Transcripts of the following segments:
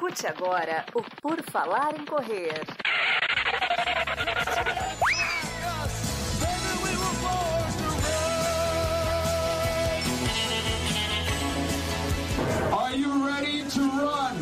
Escute agora o Por Falar em Correr. Are you ready to run?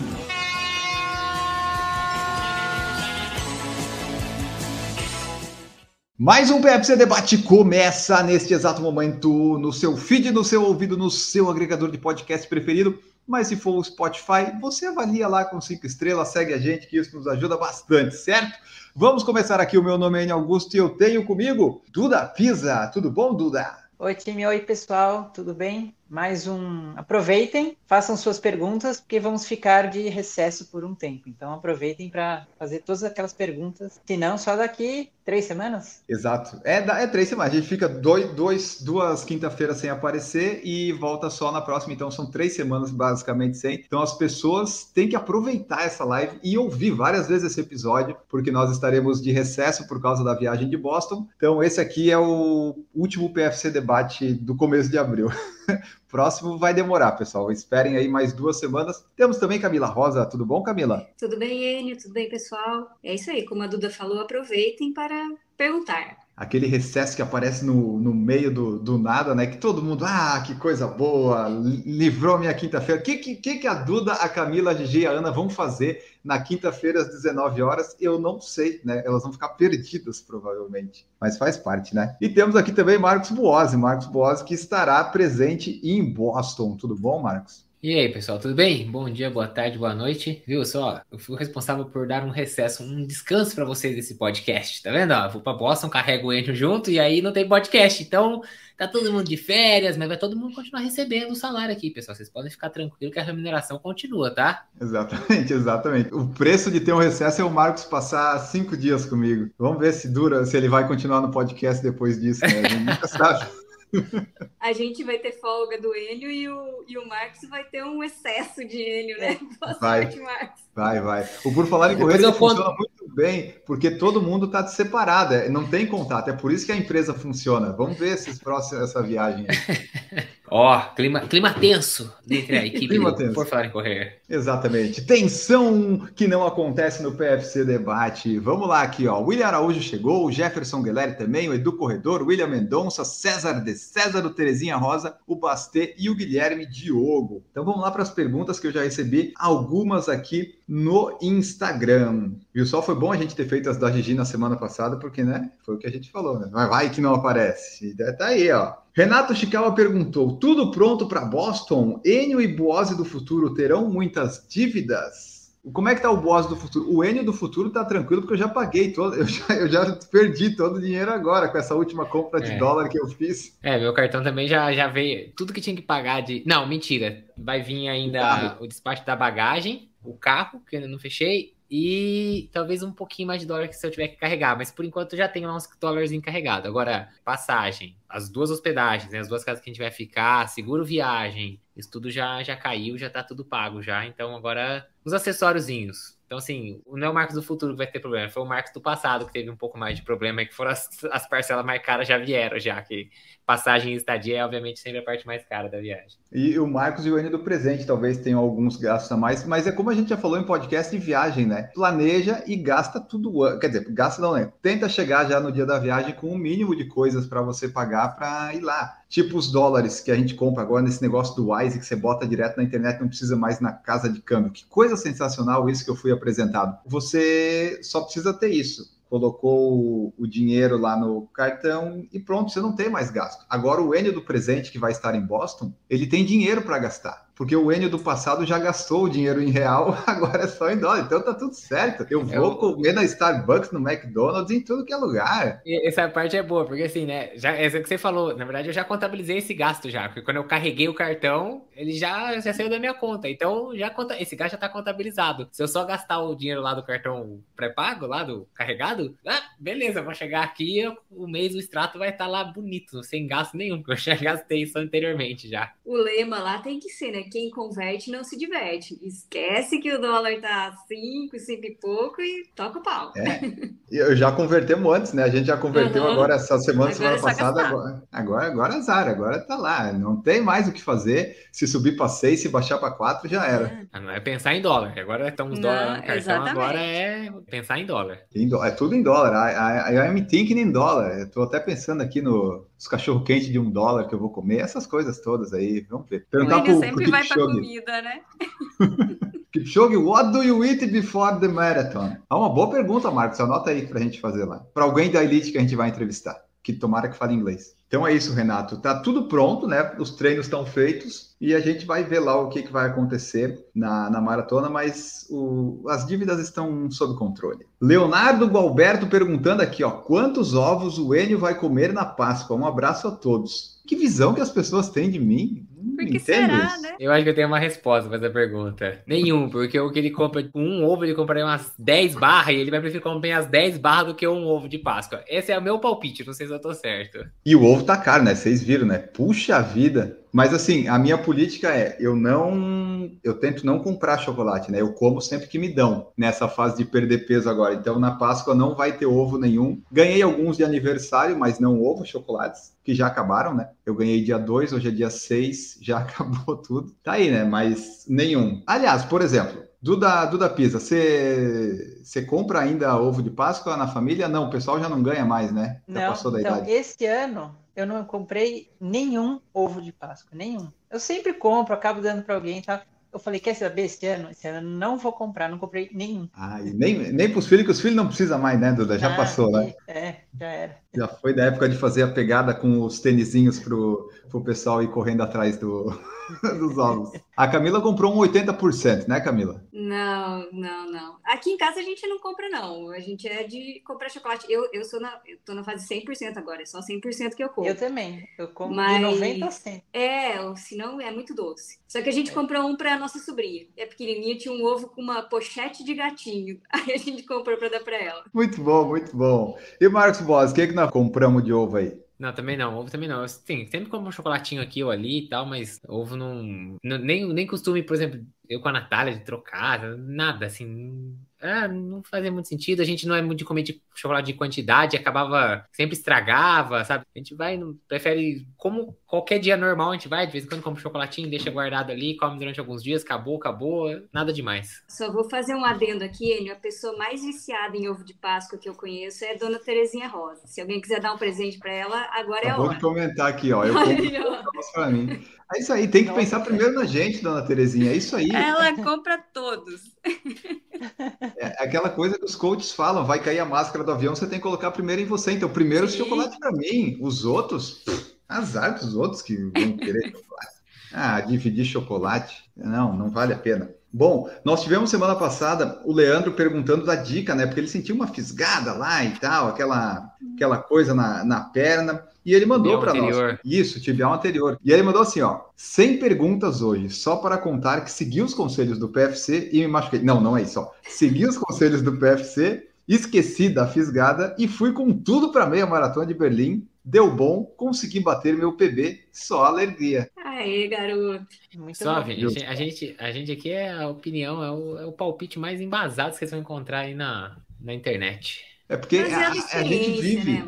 Mais um PFC Debate começa neste exato momento no seu feed, no seu ouvido, no seu agregador de podcast preferido. Mas se for o Spotify, você avalia lá com cinco estrelas, segue a gente, que isso nos ajuda bastante, certo? Vamos começar aqui. O meu nome é Enio Augusto e eu tenho comigo Duda Pisa. Tudo bom, Duda? Oi, time. Oi, pessoal. Tudo bem? Mais um. Aproveitem, façam suas perguntas, porque vamos ficar de recesso por um tempo. Então, aproveitem para fazer todas aquelas perguntas. Se não, só daqui três semanas. Exato. É, é três semanas. A gente fica dois, dois, duas quinta-feiras sem aparecer e volta só na próxima. Então, são três semanas basicamente sem. Então, as pessoas têm que aproveitar essa live e ouvir várias vezes esse episódio, porque nós estaremos de recesso por causa da viagem de Boston. Então, esse aqui é o último PFC debate do começo de abril. Próximo vai demorar, pessoal. Esperem aí mais duas semanas. Temos também Camila Rosa. Tudo bom, Camila? Tudo bem, Enio? Tudo bem, pessoal? É isso aí. Como a Duda falou, aproveitem para perguntar. Aquele recesso que aparece no, no meio do, do nada, né? Que todo mundo, ah, que coisa boa, livrou minha quinta-feira. O que, que, que a Duda, a Camila, a Gigi e a Ana vão fazer na quinta-feira às 19 horas? Eu não sei, né? Elas vão ficar perdidas, provavelmente. Mas faz parte, né? E temos aqui também Marcos Boazzi. Marcos Boazzi que estará presente em Boston. Tudo bom, Marcos? E aí, pessoal, tudo bem? Bom dia, boa tarde, boa noite. Viu só? Eu fui responsável por dar um recesso, um descanso para vocês desse podcast, tá vendo? Ó, eu vou para Boston, carrego o Enio junto e aí não tem podcast. Então, tá todo mundo de férias, mas vai todo mundo continuar recebendo o salário aqui, pessoal. Vocês podem ficar tranquilos que a remuneração continua, tá? Exatamente, exatamente. O preço de ter um recesso é o Marcos passar cinco dias comigo. Vamos ver se dura, se ele vai continuar no podcast depois disso, né? A gente nunca sabe. A gente vai ter folga do Enio e o, e o Marcos vai ter um excesso de Enio, né? Boa vai, sorte, Marcos. Vai, vai. O Por Falar em Correr funciona muito bem, porque todo mundo está separado, é, não tem contato. É por isso que a empresa funciona. Vamos ver esses próximos, essa viagem aí. Ó, oh, clima, clima tenso entre a equipe clima tenso. Por Falar em Correr. Exatamente. Tensão que não acontece no PFC Debate. Vamos lá aqui, ó. William Araújo chegou, o Jefferson Guilherme também, o Edu Corredor, William Mendonça, César de César, o Terezinha Rosa, o Bastê e o Guilherme Diogo. Então vamos lá para as perguntas que eu já recebi, algumas aqui no Instagram. Viu só? Foi bom a gente ter feito as da Gigi na semana passada, porque, né? Foi o que a gente falou, né? Vai, vai que não aparece. Tá aí, ó. Renato Chicawa perguntou: tudo pronto para Boston? Enio e Boase do futuro terão muitas dívidas? Como é que tá o Boase do futuro? O Enio do futuro tá tranquilo, porque eu já paguei todo, eu já, eu já perdi todo o dinheiro agora com essa última compra de É. dólar que eu fiz. É, meu cartão também já, já veio. Tudo que tinha que pagar de. Não, mentira. Vai vir ainda Carro. o despacho da bagagem, o carro, que eu ainda não fechei, e talvez um pouquinho mais de dólar que se eu tiver que carregar. Mas por enquanto já tenho lá uns dólares encarregado. Agora, passagem, as duas hospedagens, né, as duas casas que a gente vai ficar, seguro viagem, isso tudo já, já caiu, já tá tudo pago já. Então agora, os acessóriozinhos. Então, assim, não é o Marcos do futuro que vai ter problema, foi o Marcos do passado que teve um pouco mais de problema, que foram as, as parcelas mais caras já vieram, já que passagem e estadia é, obviamente, sempre a parte mais cara da viagem. E o Marcos e o Enio do presente talvez tenham alguns gastos a mais, mas é como a gente já falou em podcast de viagem, né? Planeja e gasta tudo, quer dizer, gasta não, né? Tenta chegar já no dia da viagem com o mínimo de coisas para você pagar para ir lá. Tipo os dólares que a gente compra agora nesse negócio do Wise que você bota direto na internet, não precisa mais na casa de câmbio. Que coisa sensacional isso que eu fui apresentado. Você só precisa ter isso colocou o- dinheiro lá no cartão e pronto, você não tem mais gasto. Agora o Enio do presente que vai estar em Boston, ele tem dinheiro para gastar. Porque o Enio do passado já gastou o dinheiro em real, agora é só em dólar. Então tá tudo certo. Eu vou Eu- comer na Starbucks, no McDonald's, em tudo que é lugar. Essa parte é boa, porque assim, né? Já, é isso que você falou, na verdade eu já contabilizei esse gasto já, porque quando eu carreguei o cartão, ele já, já saiu da minha conta. Então, já conta, esse gasto já tá contabilizado. Se eu só gastar o dinheiro lá do cartão pré-pago, lá do carregado, ah, beleza, vou chegar aqui, eu- o mês o extrato vai estar lá bonito, sem gasto nenhum, porque eu já gastei isso anteriormente já. O lema lá tem que ser, né? Quem converte não se diverte. Esquece que o dólar tá 5, 5 e pouco e toca o pau. É. Eu já convertemos antes, né? A gente já converteu Uhum. agora essa semana, Agora semana é passada. Agora, agora, agora azar, agora tá lá. Não tem mais o que fazer. Se subir para 6, se baixar para 4, já era. Ah, Não é pensar em dólar, agora estamos dólar no cartão, exatamente. agora é pensar em dólar. É tudo em dólar. I, I, I am thinking em dólar. Eu tô até pensando aqui no- nos cachorro quente de um dólar que eu vou comer, essas coisas todas aí. Vamos ver. O Perguntar William pro, sempre pro vai pra Kipchoge. comida, né? Kipchoge, what do you eat before the marathon? Ah, uma boa pergunta, Marcos. Anota aí pra gente fazer lá. Para alguém da elite que a gente vai entrevistar, que tomara que fale inglês. Então é isso, Renato. Tá tudo pronto, né? Os treinos estão feitos e a gente vai ver lá o que, que vai acontecer na, na maratona, mas o- as dívidas estão sob controle. Leonardo Gualberto perguntando aqui, ó, quantos ovos o Enio vai comer na Páscoa? Um abraço a todos. Que visão que as pessoas têm de mim? Por que será, isso. né? Eu acho que eu tenho uma resposta pra essa pergunta. Nenhum, porque o que ele compra, tipo, um ovo, ele compraria umas 10 barras e ele vai preferir comprar as 10 barras do que um ovo de Páscoa. Esse é o meu palpite, não sei se eu tô certo. E o ovo tá caro, né? Vocês viram, né? Puxa vida. Mas assim, a minha política é, eu não, eu tento não comprar chocolate, né? Eu como sempre que me dão nessa fase de perder peso agora. Então na Páscoa não vai ter ovo nenhum. Ganhei alguns de aniversário, mas não ovo, chocolates, que já acabaram, né? Eu ganhei dia 2, hoje é dia 6, já acabou tudo. Tá aí, né? Mas nenhum. Aliás, por exemplo, Duda, Duda Pisa, você compra ainda ovo de Páscoa na família? Não, o pessoal já não ganha mais, né? Já Não, passou da então, idade. esse ano eu não comprei nenhum ovo de Páscoa, nenhum. Eu sempre compro, acabo dando para alguém e tal. Eu falei, quer saber, esse ano? Esse ano não vou comprar, não comprei nenhum. Ah, nem, nem para os filhos, que os filhos não precisam mais, né, Duda? Já Ah, passou, né? É, já era. Já foi da época de fazer a pegada com os tênisinhos pro, pro pessoal ir correndo atrás do, dos ovos. A Camila comprou um 80%, né, Camila? Não, não, não. Aqui em casa a gente não compra, não. A gente é de comprar chocolate. Eu, eu sou na, eu tô na fase 100% agora, é só 100% que eu compro. Eu também. Eu como Mas- de 90 a 100. É, senão é muito doce. Só que a gente É. comprou um pra nossa sobrinha. É pequenininha, tinha um ovo com uma pochete de gatinho. Aí a gente comprou pra dar pra ela. Muito bom, muito bom. E Marcos Boas, o que, que nós compramos de ovo aí? Não, também não, ovo também não. Eu, sim, sempre como um chocolatinho aqui ou ali e tal, mas ovo não, não- nem, nem costume, por exemplo, eu com a Natália de trocar, nada, assim. ah, não fazia muito sentido. A gente não é muito de comer de chocolate de quantidade, acabava, sempre estragava, sabe? A gente vai, não- prefere, como qualquer dia normal, a gente vai, de vez em quando um chocolatinho, deixa guardado ali, come durante alguns dias, acabou, acabou, nada demais. Só vou fazer um adendo aqui, Enio. A pessoa mais viciada em ovo de Páscoa que eu conheço é a Dona Terezinha Rosa. Se alguém quiser dar um presente pra ela, agora é a hora. comentar aqui, ó. Eu compro mim. É isso aí, tem que Nossa, pensar primeiro na gente, dona Terezinha. É isso aí. Ela compra todos. É aquela coisa que os coaches falam: vai cair a máscara do avião, você tem que colocar primeiro em você. Então, primeiro o Sim. chocolate para mim. Os outros, pff, azar dos outros que vão querer chocolate. Ah, dividir chocolate. Não, não vale a pena. Bom, nós tivemos semana passada o Leandro perguntando da dica, né? Porque ele sentiu uma fisgada lá e tal, aquela, aquela coisa na, na perna. E ele mandou para nós. anterior. Isso, tibial anterior. E ele mandou assim, ó, 100 perguntas hoje, só para contar que segui os conselhos do PFC e me machuquei. Não, não é isso, ó. Segui os conselhos do PFC, esqueci da fisgada e fui com tudo para meia maratona de Berlim. Deu bom, consegui bater meu PB, só alegria. Aê, garoto. Muito Só, bom. gente, a gente, a gente aqui é a opinião, é o, é o palpite mais embasado que vocês vão encontrar aí na, na internet. É porque é a, a a gente vive, né?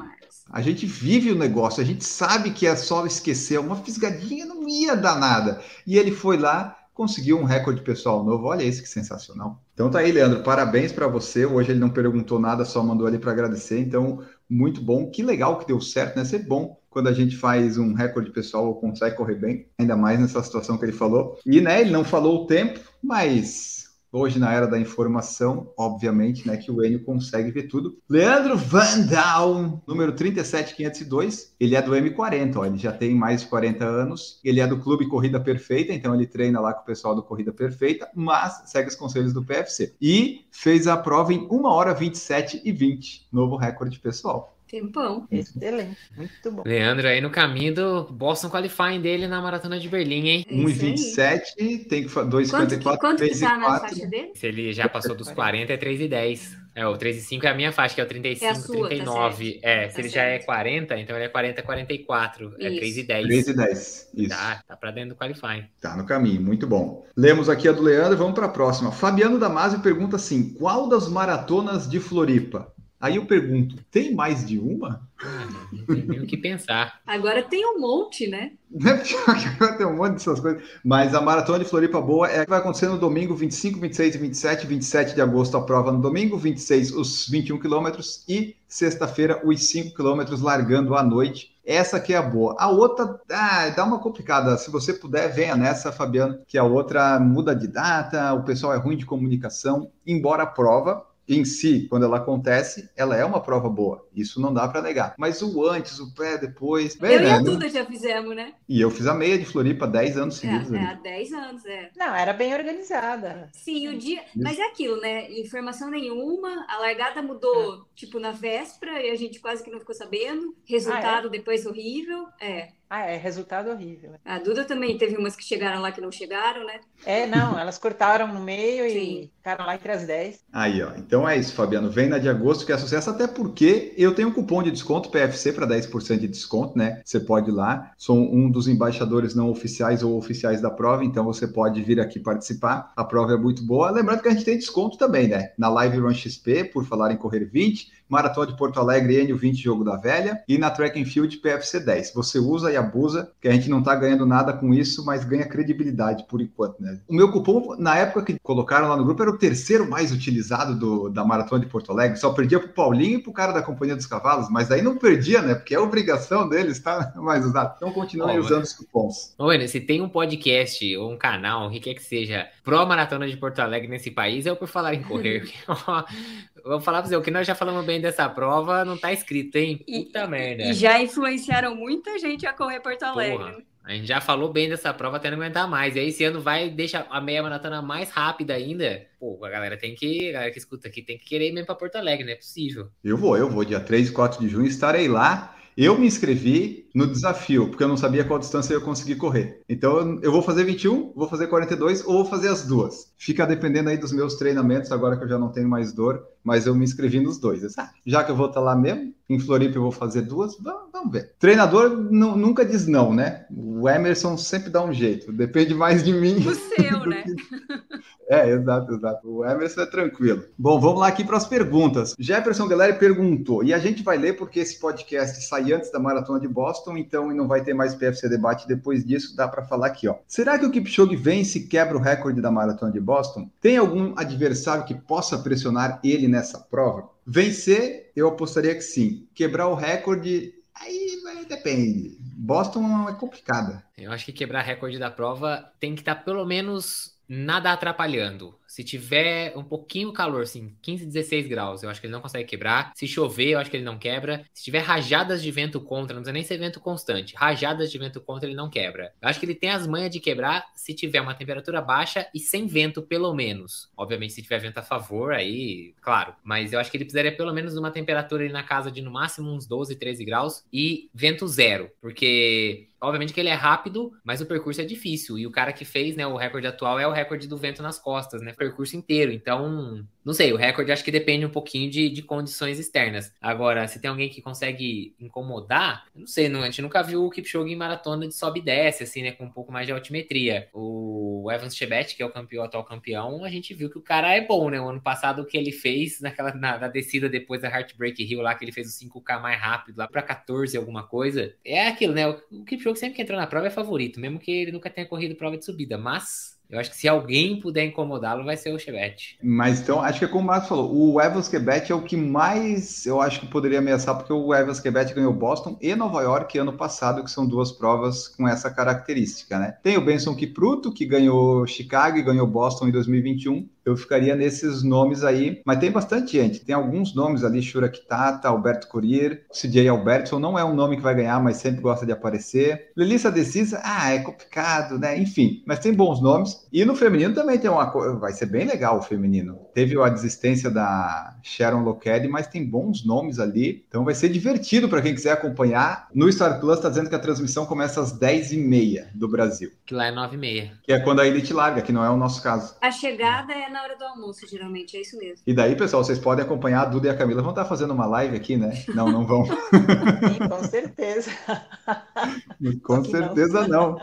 A gente vive o negócio, a gente sabe que é só esquecer, uma fisgadinha não ia dar nada. E ele foi lá, conseguiu um recorde pessoal novo. Olha isso que sensacional. Então tá aí, Leandro, parabéns para você. Hoje ele não perguntou nada, só mandou ali para agradecer. Então, muito bom. Que legal que deu certo, né? Ser bom quando a gente faz um recorde pessoal ou consegue correr bem, ainda mais nessa situação que ele falou. E, né, ele não falou o tempo, mas hoje na era da informação, obviamente, né, que o Enio consegue ver tudo. Leandro Van Daal, número 37502, ele é do M40, ó, ele já tem mais de 40 anos, ele é do Clube Corrida Perfeita, então ele treina lá com o pessoal do Corrida Perfeita, mas segue os conselhos do PFC. E fez a prova em 1 hora 27 e 20, novo recorde pessoal. Tempão. Excelente, muito bom. Leandro aí no caminho do Boston Qualifying dele na Maratona de Berlim, hein? É isso aí. 1,27, tem que fa- Quanto, que- 2,54, quanto que tá na 3,4. faixa dele? Se ele já passou dos 40, é 3 e 10. É, o 3 e 5 é a minha faixa, que é o 35, É sua, tá 39. é, se Tá ele já é certo. 40, então ele é 40, 44. É Isso. 3 e 10. 3 e 10, isso. Tá, tá pra dentro do Qualifying. Tá no caminho, muito bom. Lemos aqui a do Leandro, vamos para a próxima. Fabiano Damasio pergunta assim: qual das maratonas de Floripa Aí eu pergunto, tem mais de uma? Ah, não tem nem o que pensar. Agora tem um monte, né? Que agora tem um monte dessas coisas. Mas a Maratona de Floripa Boa é que vai acontecer no domingo 25, 26 e 27. 27 de agosto a prova no domingo, 26 os 21 quilômetros e sexta-feira os 5 quilômetros largando à noite. Essa aqui é a boa. A outra ah, dá uma complicada. Se você puder, venha nessa, Fabiano, que a outra muda de data, o pessoal é ruim de comunicação, embora a prova em si, quando ela acontece, ela é uma prova boa. Isso não dá para negar. Mas o antes, o pré, depois. eu e né? a Duda já fizemos, né? E eu fiz a meia de Floripa 10 anos seguidos. É, é, há 10 anos, é. Não, era bem organizada. Sim, o dia. Mas é aquilo, né? Informação nenhuma, a largada mudou, tipo, na véspera, e a gente quase que não ficou sabendo. Resultado depois horrível. É. Ah, é resultado horrível. A Duda também teve umas que chegaram lá que não chegaram, né? É, não, elas cortaram no meio e Sim. ficaram lá entre as 10. Aí, ó. Então é isso, Fabiano. Vem na de agosto que é sucesso, até porque eu tenho um cupom de desconto PFC para 10% de desconto, né? Você pode ir lá. Sou um dos embaixadores não oficiais ou oficiais da prova, então você pode vir aqui participar. A prova é muito boa. Lembrando que a gente tem desconto também, né? Na Live Run XP, por falar em correr 20, Maratona de Porto Alegre, N20 Jogo da Velha e na Track and Field PFC 10. Você usa e abusa, que a gente não tá ganhando nada com isso, mas ganha credibilidade por enquanto, né? O meu cupom, na época que colocaram lá no grupo, era o terceiro mais utilizado do, da Maratona de Porto Alegre. Só perdia pro Paulinho e pro cara da Companhia dos Cavalos, mas daí não perdia, né? Porque é obrigação deles, tá mais usado. Então continuem Ó, usando os cupons. Ô, Enio, se tem um podcast ou um canal, o que quer que seja, pró maratona de Porto Alegre nesse país, é o por falar em correr. Vou falar pra você, o que nós já falamos bem dessa prova não tá escrito, hein? E- Puta merda. E já influenciaram muita gente a correr Porto Alegre. Porra, né? a gente já falou bem dessa prova até não aguentar mais. E aí esse ano vai deixa a meia maratona mais rápida ainda. Pô, a galera tem que, a galera que escuta aqui tem que querer ir mesmo pra Porto Alegre, não é possível. Eu vou, eu vou. Dia 3 e 4 de junho estarei lá. Eu me inscrevi no desafio, porque eu não sabia qual distância eu ia conseguir correr. Então eu- vou fazer 21, vou fazer 42 ou vou fazer as duas. Fica dependendo aí dos meus treinamentos, agora que eu já não tenho mais dor, mas eu me inscrevi nos dois. Disse, "Ah, já que eu vou estar lá mesmo, em Floripa eu vou fazer duas, va- vamos ver. Treinador nu- nunca diz não, né? O Emerson sempre dá um jeito, depende mais de mim. O seu, né? É, exato, exato. O Emerson é tranquilo. Bom, vamos lá aqui para as perguntas. Jefferson Galera perguntou, e a gente vai ler porque esse podcast sai antes da Maratona de Boston, então e não vai ter mais PFC debate depois disso, dá para falar aqui, ó. Será que o Kipchoge vence e quebra o recorde da Maratona de Boston? Tem algum adversário que possa pressionar ele nessa prova? Vencer, eu apostaria que sim. Quebrar o recorde, aí vai, depende. Boston é complicada. Eu acho que quebrar recorde da prova tem que estar pelo menos nada atrapalhando. Se tiver um pouquinho calor, assim, 15, 16 graus, eu acho que ele não consegue quebrar. Se chover, eu acho que ele não quebra. Se tiver rajadas de vento contra, não precisa nem ser vento constante. Rajadas de vento contra, ele não quebra. Eu acho que ele tem as manhas de quebrar se tiver uma temperatura baixa e sem vento, pelo menos. Obviamente, se tiver vento a favor, aí, claro. Mas eu acho que ele precisaria pelo menos de uma temperatura ali na casa de no máximo uns 12, 13 graus e vento zero. Porque Obviamente que ele é rápido, mas o percurso é difícil. E o cara que fez, né, o recorde atual é o recorde do vento nas costas, né? Percurso inteiro. Então, não sei, o recorde acho que depende um pouquinho de, de condições externas. Agora, se tem alguém que consegue incomodar, não sei, não, a gente nunca viu o Kipchoge em maratona de sobe e desce, assim, né, com um pouco mais de altimetria. O Evans Chebet, que é o campeão, atual campeão, a gente viu que o cara é bom, né? O ano passado o que ele fez naquela na, na descida depois da Heartbreak Hill lá, que ele fez o 5K mais rápido lá para 14 alguma coisa. É aquilo, né? O, o Kipchoge sempre que entrou na prova é favorito, mesmo que ele nunca tenha corrido prova de subida, mas eu acho que se alguém puder incomodá-lo, vai ser o Chevette. Mas então, acho que é como o Marcos falou, o Evans Quebec é o que mais eu acho que poderia ameaçar, porque o Evans Quebec ganhou Boston e Nova York ano passado, que são duas provas com essa característica, né? Tem o Benson Kipruto, que ganhou Chicago e ganhou Boston em 2021. Eu ficaria nesses nomes aí, mas tem bastante gente. Tem alguns nomes ali, Shura Kitata, Alberto Courier, CJ Albertson, não é um nome que vai ganhar, mas sempre gosta de aparecer. Lelissa Decisa, ah, é complicado, né? Enfim, mas tem bons nomes. E no feminino também tem uma coisa, vai ser bem legal o feminino. Teve a desistência da Sharon Lokedi, mas tem bons nomes ali, então vai ser divertido para quem quiser acompanhar. No Star Plus está dizendo que a transmissão começa às 10h30 do Brasil, Que lá é 9 e meia. que é quando a Elite larga, que não é o nosso caso. A chegada é na hora do almoço, geralmente, é isso mesmo. E daí, pessoal, vocês podem acompanhar a Duda e a Camila. Vão estar fazendo uma live aqui, né? Não, não vão. Sim, com certeza. Com certeza não.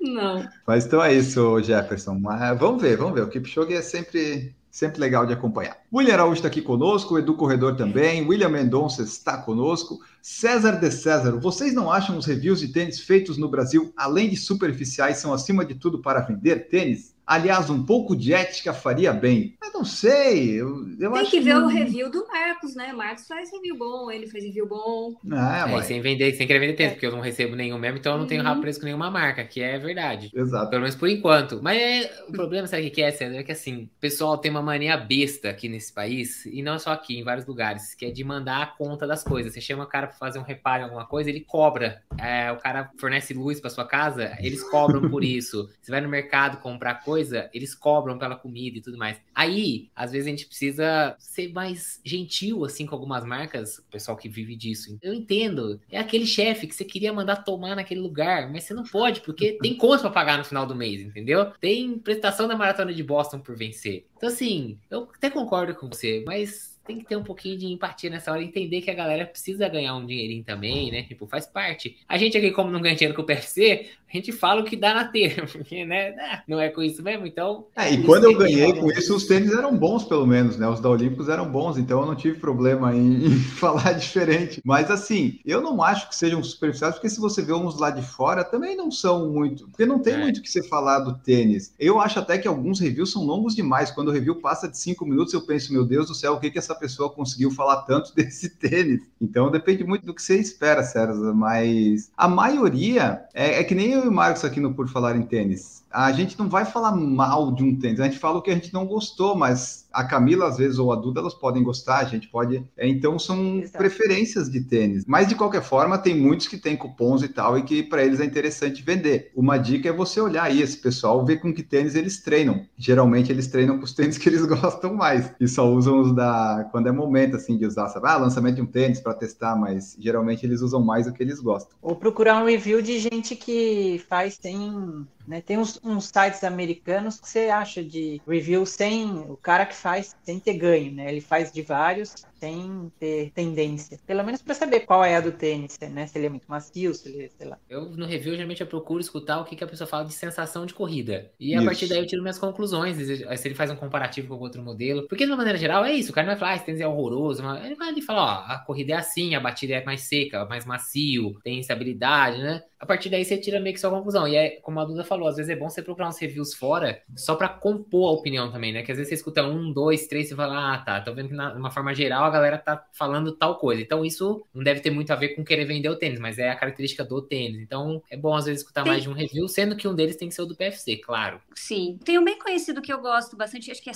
Não. Mas então é isso, Jefferson. Mas vamos ver, vamos ver. O Kipchoge é sempre, sempre legal de acompanhar. William Araújo está aqui conosco, Edu Corredor também, William Mendonça está conosco. César de César, vocês não acham os reviews de tênis feitos no Brasil, além de superficiais, são acima de tudo para vender tênis? Aliás, um pouco de ética faria bem. Eu não sei. Eu, eu Tem acho que ver que... o review do Marcos, né? Marcos faz review bom, ele faz review bom. Ah, É, ué, sem vender, sem querer vender tênis, porque eu não recebo nenhum mesmo, então eu não tenho Uhum. rabo preso com nenhuma marca, que é verdade. Exato. Pelo menos por enquanto. Mas é- o problema, sabe o que é, César? É que assim, o pessoal tem uma mania besta aqui nesse país, e não só aqui, em vários lugares, que é de mandar a conta das coisas. Você chama o cara pra fazer um reparo em alguma coisa, ele cobra. É, o cara fornece luz pra sua casa, eles cobram por isso. Você vai no mercado comprar coisa, eles cobram pela comida e tudo mais. Aí, às vezes a gente precisa ser mais gentil, assim, com algumas marcas, o pessoal que vive disso. Eu entendo. É aquele chefe que você queria mandar tomar naquele lugar, mas você não pode, porque tem conta pra pagar no final do mês, entendeu? Tem prestação da maratona de Boston por vencer. Então, assim, eu até concordo com você, mas tem que ter um pouquinho de empatia nessa hora entender que a galera precisa ganhar um dinheirinho também, né? Tipo, faz parte. A gente aqui, como não ganha dinheiro com o PFC, a gente fala o que dá na telha, porque, né? ah, Não é com isso mesmo, então. É, e quando eu ganhei com isso, os tênis eram bons, pelo menos, né? Os da Olímpicos eram bons, então eu não tive problema em, em falar diferente. Mas assim, eu não acho que sejam superficiais, porque se você vê uns lá de fora, também não são muito. Porque não tem É. muito o que você falar do tênis. Eu acho até que alguns reviews são longos demais. Quando o review passa de cinco minutos, eu penso, meu Deus do céu, o que, que essa pessoa conseguiu falar tanto desse tênis? Então depende muito do que você espera, César. Mas a maioria é, é que nem eu e o Marcos aqui no Por Falar em Tênis. A gente não vai falar mal de um tênis, a gente fala o que a gente não gostou, mas a Camila, às vezes, ou a Duda, elas podem gostar, a gente pode. é, Então, são Exato. preferências de tênis. Mas, de qualquer forma, tem muitos que têm cupons e tal, e que para eles é interessante vender. Uma dica é você olhar aí esse pessoal, ver com que tênis eles treinam. Geralmente, eles treinam com os tênis que eles gostam mais, e só usam os da. quando é momento, assim, de usar, sabe? Ah, lançamento de um tênis para testar, mas geralmente eles usam mais o que eles gostam. Ou procurar um review de gente que faz sem. Né? Tem uns, uns sites americanos que você acha de review sem. O cara que faz sem ter ganho, né? Ele faz de vários sem ter tendência. Pelo menos para saber qual é a do tênis, né? Se ele é muito macio, se ele, sei lá. Eu, no review, geralmente eu procuro escutar o que, que a pessoa fala de sensação de corrida. E a Isso. partir daí eu tiro minhas conclusões. Se ele faz um comparativo com outro modelo. Porque, de uma maneira geral, é isso. O cara não vai falar, ah, esse tênis é horroroso. mas Ele vai ali falar, ó, a corrida é assim, a batida é mais seca, mais macio, tem estabilidade, né? A partir daí você tira meio que sua conclusão. E é, como a Duda falou, às vezes é bom você procurar uns reviews fora, só pra compor a opinião também, né? Que às vezes você escuta um, dois, três, e fala, ah, tá, tô vendo que na- de uma forma geral a galera tá falando tal coisa. Então isso não deve ter muito a ver com querer vender o tênis, mas é a característica do tênis. Então é bom às vezes escutar Tem- mais de um review, sendo que um deles tem que ser o do PFC, claro. Sim. Tem um bem conhecido que eu gosto bastante, acho que é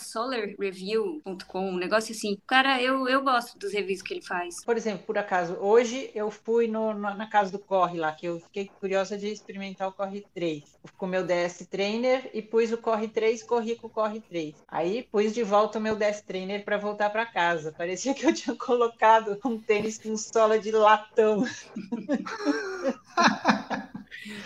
solarreview.com, um negócio assim. Cara, eu, eu gosto dos reviews que ele faz. Por exemplo, por acaso, hoje eu fui no- na, na casa do Corre lá, que eu fiquei curiosa de experimentar o Corre 3. Eu com o meu DS Trainer e pus o Corre 3 corri com o Corre 3. Aí pus de volta o meu DS Trainer para voltar para casa. Parecia que eu tinha colocado um tênis com sola de latão.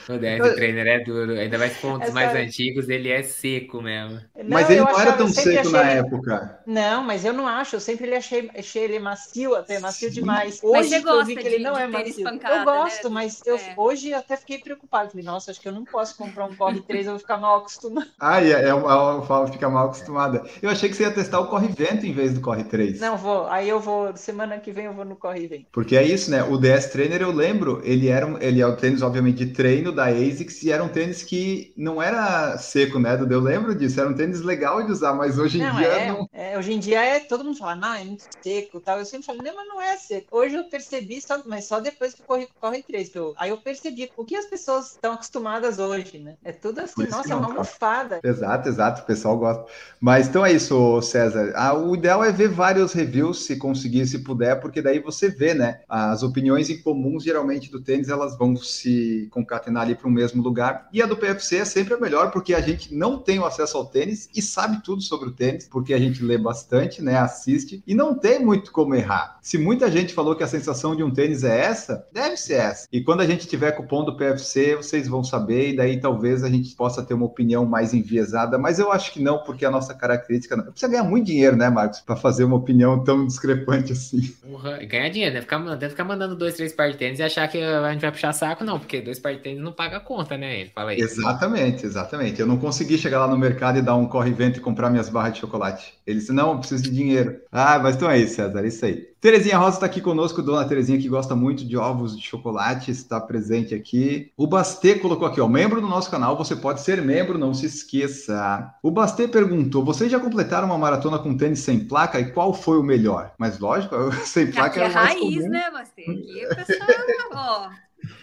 O DS Trainer é duro, ainda mais com mais antigos, ele é seco mesmo. mas ele eu não era tão eu seco na ele- época. Não, mas eu não acho. Eu sempre achei, achei ele macio, até macio Sim. demais. Mas Hoje eu gosta vi que ele de- não de é macio. eu gosto, né? mas eu, É. hoje eu até fiquei preocupado. Falei, nossa, acho que eu não posso comprar um Corre 3, eu vou ficar mal acostumado. Ah, é, é, a Fala fica mal acostumada. Eu achei que você ia testar o Corre Vento em vez do Corre 3. Não, vou. Aí eu vou, semana que vem eu vou no Corre vem. Porque é isso, né? O DS Trainer, eu lembro, ele era um, ele é o tênis, obviamente, de treino da ASICS e era um tênis que não era seco, né? Eu lembro disso, era um tênis legal de usar, mas hoje em Não, dia é, não. é, Hoje em dia é todo mundo fala, não, é muito seco e tal. Eu sempre falo, não, mas não é seco. Hoje eu percebi, só, mas só depois que eu corri Corre 3. que eu- aí eu percebi o que as pessoas estão acostumadas hoje, né? É tudo assim, nossa, é uma tá. almofada. Exato, exato, o pessoal gosta. Mas então é isso, César. Ah, o ideal é ver vários reviews, se conseguir, se puder, porque daí você vê, né? As opiniões em comuns, geralmente, do tênis, elas vão se concatenar ali para o mesmo lugar. E a do PFC é sempre a melhor, porque a gente não tem o acesso ao tênis e sabe tudo sobre o tênis, porque a gente lê bastante, né? Assiste, e não tem muito como errar. Se muita gente falou que a sensação de um tênis é essa, deve ser essa. E quando a gente tiver cupom do PFC, vocês vão saber, e daí talvez a gente possa ter uma opinião mais enviesada, mas eu acho que não, porque a nossa característica não. Precisa ganhar muito dinheiro, né, Marcos, para fazer uma opinião tão discrepante assim. E ganhar dinheiro, deve ficar, deve ficar mandando dois, três par de tênis e achar que a gente vai puxar saco, não, porque dois par de tênis não paga a conta, né? Ele fala isso. Exatamente, exatamente. Eu não consegui chegar lá no mercado e dar um corre vento e comprar minhas barras de chocolate. Ele disse, não, eu preciso de dinheiro. Ah, mas então é isso, César, é isso aí. Terezinha Rosa está aqui conosco, dona Terezinha, que gosta muito de ovos de chocolate, está presente aqui. O Bastê colocou aqui, ó, membro do nosso canal, você pode ser membro, não se esqueça. O Bastê perguntou, vocês já completaram uma maratona com tênis sem placa e qual foi o melhor? Mas lógico, sem placa Aqui é é o mais raiz, comum. né, Bastê? Aqui o pessoal, ó,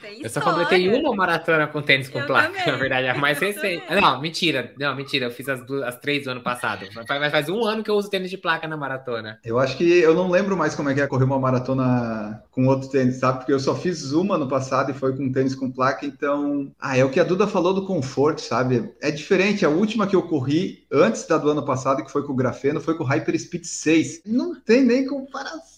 tem Eu só completei uma maratona com tênis com Eu placa, também, na verdade, a mais eu recente. também. Não, mentira, não, mentira, eu fiz as, duas, as três do ano passado. Faz, faz um ano que eu uso tênis de placa na maratona. Eu acho que eu não lembro mais como é que é correr uma maratona com outro tênis, sabe? Porque eu só fiz uma no passado e foi com tênis com placa, então. Ah, é o que a Duda falou do conforto, sabe? É diferente. A última que eu corri antes da do ano passado, que foi com o grafeno, foi com o Hyperspeed 6. Não tem nem comparação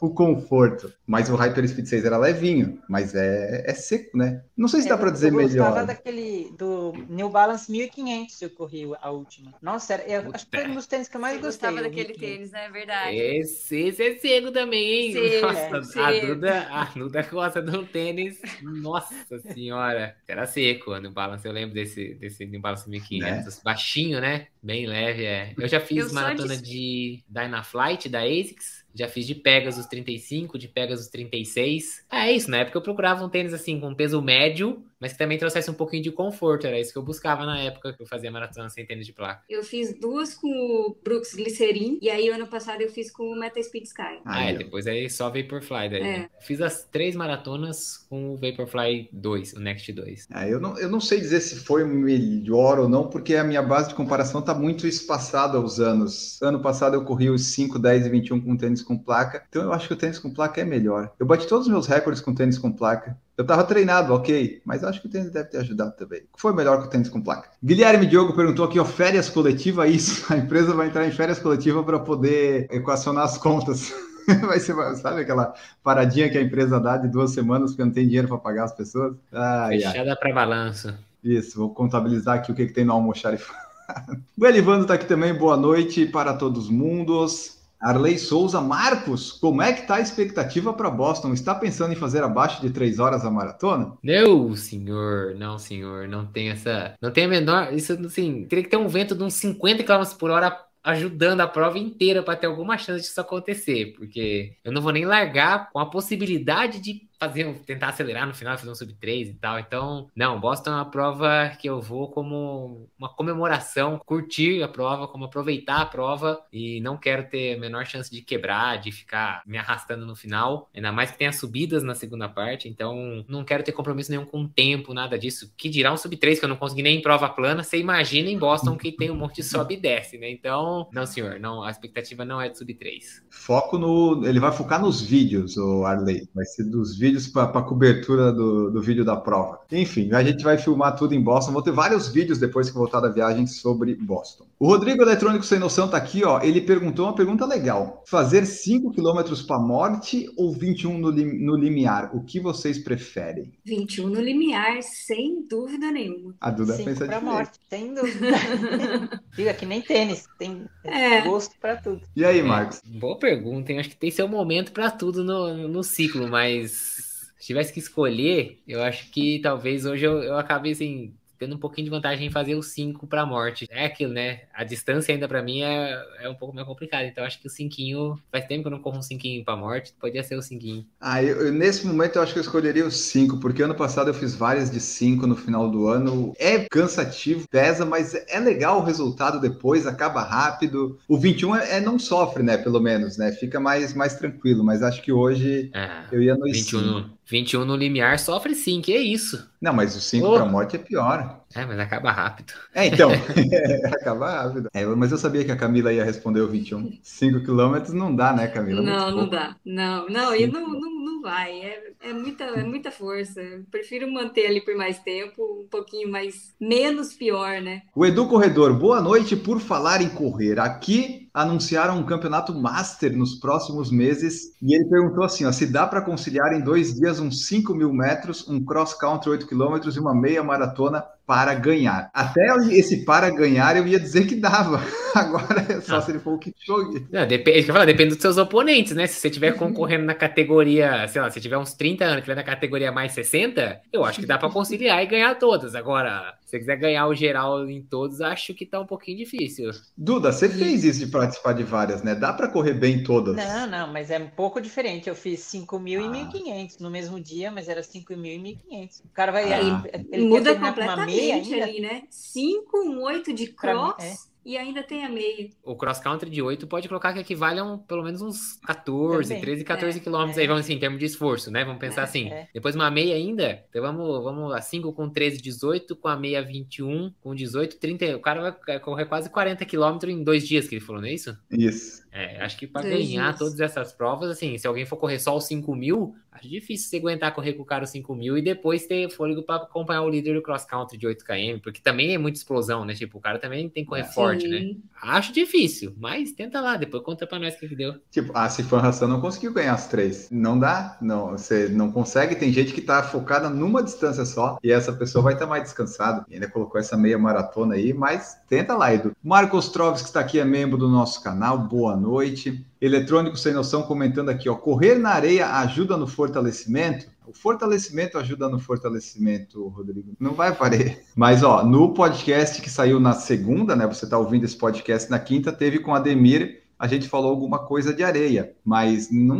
o conforto. Mas o Hyperspeed 6 era levinho, mas é, é seco, né? Não sei se dá Eu- para dizer eu gostava melhor. daquele do New Balance 1500 eu corri a última. Nossa, era, eu acho que foi um dos tênis que eu mais Eu gostei. gostava daquele 1500. tênis, né? Verdade. Esse, esse é cego também, hein? Cego, Nossa, a cego. Duda, a Duda gosta de um tênis. Nossa senhora. Era seco no Balance. Eu lembro desse, desse New Balance 1500. Baixinho, né? Bem leve, é. Eu já fiz Eu maratona disse- de Dynaflight da ASICS. Já fiz de Pegasus 35, de Pegasus 36. É isso, na época eu procurava um tênis assim, com peso médio, mas que também trouxesse um pouquinho de conforto. Era isso que eu buscava na época que eu fazia maratona sem tênis de placa. Eu fiz duas com o Brooks Glycerin e aí ano passado eu fiz com o Meta Speed Sky. Ah, é, Aí, ó. depois aí só Vaporfly daí. É. né? Fiz as três maratonas com o Vaporfly 2, o Next 2. Ah, eu, não, eu não sei dizer se foi melhor ou não, porque a minha base de comparação está muito espaçada aos anos. Ano passado eu corri os 5, 10 e 21 com tênis com placa, então eu acho que o tênis com placa é melhor. Eu bati todos os meus recordes com tênis com placa. Eu tava treinado, ok, mas acho que o tênis deve ter ajudado também. Foi melhor que o tênis com placa. Guilherme Diogo perguntou aqui, ó, férias coletiva, isso. A empresa vai entrar em férias coletiva para poder equacionar as contas. Vai ser, sabe aquela paradinha que a empresa dá de duas semanas porque não tem dinheiro para pagar as pessoas? Ai. Fechada para balanço. Isso, vou contabilizar aqui o que, que tem no almoxarifado. O Elivando está aqui também, boa noite para todos os mundos. Arley Souza, Marcos, como é que tá a expectativa para Boston? Está pensando em fazer abaixo de três horas a maratona? Não, senhor, não, senhor, não tem essa. Não tem a menor. Isso, assim, teria que ter um vento de uns 50 km por hora ajudando a prova inteira para ter alguma chance disso acontecer, porque eu não vou nem largar com a possibilidade de fazer, um- tentar acelerar no final, fazer um sub 3 e tal. Então, não, Boston é uma prova que eu vou como uma comemoração, curtir a prova, como aproveitar a prova e não quero ter a menor chance de quebrar, de ficar me arrastando no final, ainda mais que tenha subidas na segunda parte, então não quero ter compromisso nenhum com o tempo, nada disso. Que dirá um sub 3 que eu não consegui nem em prova plana, você imagina em Boston que tem um monte de sobe e desce, né? Então, não, senhor, não, a expectativa não é de sub 3. Foco no. Ele vai focar nos vídeos, o Arley. Vai ser dos vídeos para cobertura do, do vídeo da prova. Enfim, a gente vai filmar tudo em Boston. Vou ter vários vídeos depois que voltar da viagem sobre Boston. O Rodrigo Eletrônico Sem Noção tá aqui, ó. Ele perguntou uma pergunta legal: fazer 5 km para morte ou 21 no, lim- no limiar? O que vocês preferem? 21 no limiar, sem dúvida nenhuma. A Duda Cinco pensa pra diferente. morte, sem dúvida. Diga que nem tênis, tem É. gosto pra tudo. E aí, Marcos? Boa pergunta, hein? Acho que tem seu momento para tudo no, no ciclo, mas se tivesse que escolher, eu acho que talvez hoje eu, eu acabe assim. Tendo um pouquinho de vantagem em fazer o 5 pra morte. É aquilo, né? A distância ainda pra mim é, é um pouco mais complicada. Então acho que o 5 faz tempo que eu não corro um 5 pra morte. Podia ser o 5. Ah, eu, eu- nesse momento eu acho que eu escolheria os 5, porque ano passado eu fiz várias de 5 no final do ano. É cansativo, pesa, mas é legal o resultado depois, acaba rápido. O 21 é, é não sofre, né? Pelo menos, né? Fica mais, mais tranquilo, mas acho que hoje Ah, eu ia no 21 5. No, 21 no limiar sofre sim, que é isso. Não, mas o 5 Oh. pra morte é pior. É, mas acaba rápido. É, então, acaba rápido. É, mas eu sabia que a Camila ia responder o 21. 5 quilômetros não dá, né, Camila? Não, Muito não pouco. dá. Não, não, e não, não, não vai. É, é muita, é muita força. Eu prefiro manter ali por mais tempo, um pouquinho mais, menos pior, né? O Edu Corredor, boa noite. Por falar em correr, aqui anunciaram um campeonato master nos próximos meses e ele perguntou assim: ó, se dá para conciliar em dois dias uns 5 mil metros, um cross country 8 quilômetros e uma meia maratona para ganhar. Até esse para ganhar eu ia dizer que dava. Agora é só Ah. se ele for o Kipchoge. Não, depende, eu falo, depende dos seus oponentes, né? Se você estiver concorrendo na categoria, sei lá, se tiver uns 30 anos, tiver na categoria mais 60, eu acho que dá pra conciliar e ganhar todas. Agora, você quiser ganhar o geral em todos, acho que tá um pouquinho difícil. Duda, você fez isso de participar de várias, né? Dá para correr bem todas. Não, não, mas é um pouco diferente. Eu fiz 5 mil Ah. e 1.500 no mesmo dia, mas era 5 mil e 1.500. O cara vai. Ah. Ele, ele Muda completamente ali, né? 5, um 8 de Pra mim, cross e ainda tem a meia. O cross country de 8 pode colocar que equivale a um, pelo menos uns 14, Também. 13, 14 É, quilômetros é. aí, vamos assim, em termos de esforço, né? Vamos pensar É, assim. é. Depois uma meia ainda, então vamos, vamos lá, 5 com 13, 18, com a meia 21, com 18, 30. O cara vai correr quase 40 quilômetros em dois dias, que ele falou, não é isso? Isso. É, acho que para ganhar dias. todas essas provas, assim, se alguém for correr só os 5 mil, acho difícil você aguentar correr com o cara os 5 mil e depois ter fôlego para acompanhar o líder do cross country de 8 km, porque também é muita explosão, né? Tipo, o cara também tem que correr É. forte, né? Acho difícil, mas tenta lá, depois conta pra nós o que, que deu. Tipo, a Sifan Hassan não conseguiu ganhar as três. Não dá, não. Você não consegue. Tem gente que tá focada numa distância só e essa pessoa vai estar mais descansada. E ainda colocou essa meia maratona aí, mas tenta lá, Edu. Marcos Troves, que está aqui, é membro do nosso canal. Boa noite. Eletrônico Sem Noção comentando aqui, ó. Correr na areia ajuda no fortalecimento? O fortalecimento ajuda no fortalecimento, Rodrigo. Não vai parar. Mas, ó, no podcast que saiu na segunda, né? Você tá ouvindo esse podcast na quinta, teve com Ademir a gente falou alguma coisa de areia, mas não,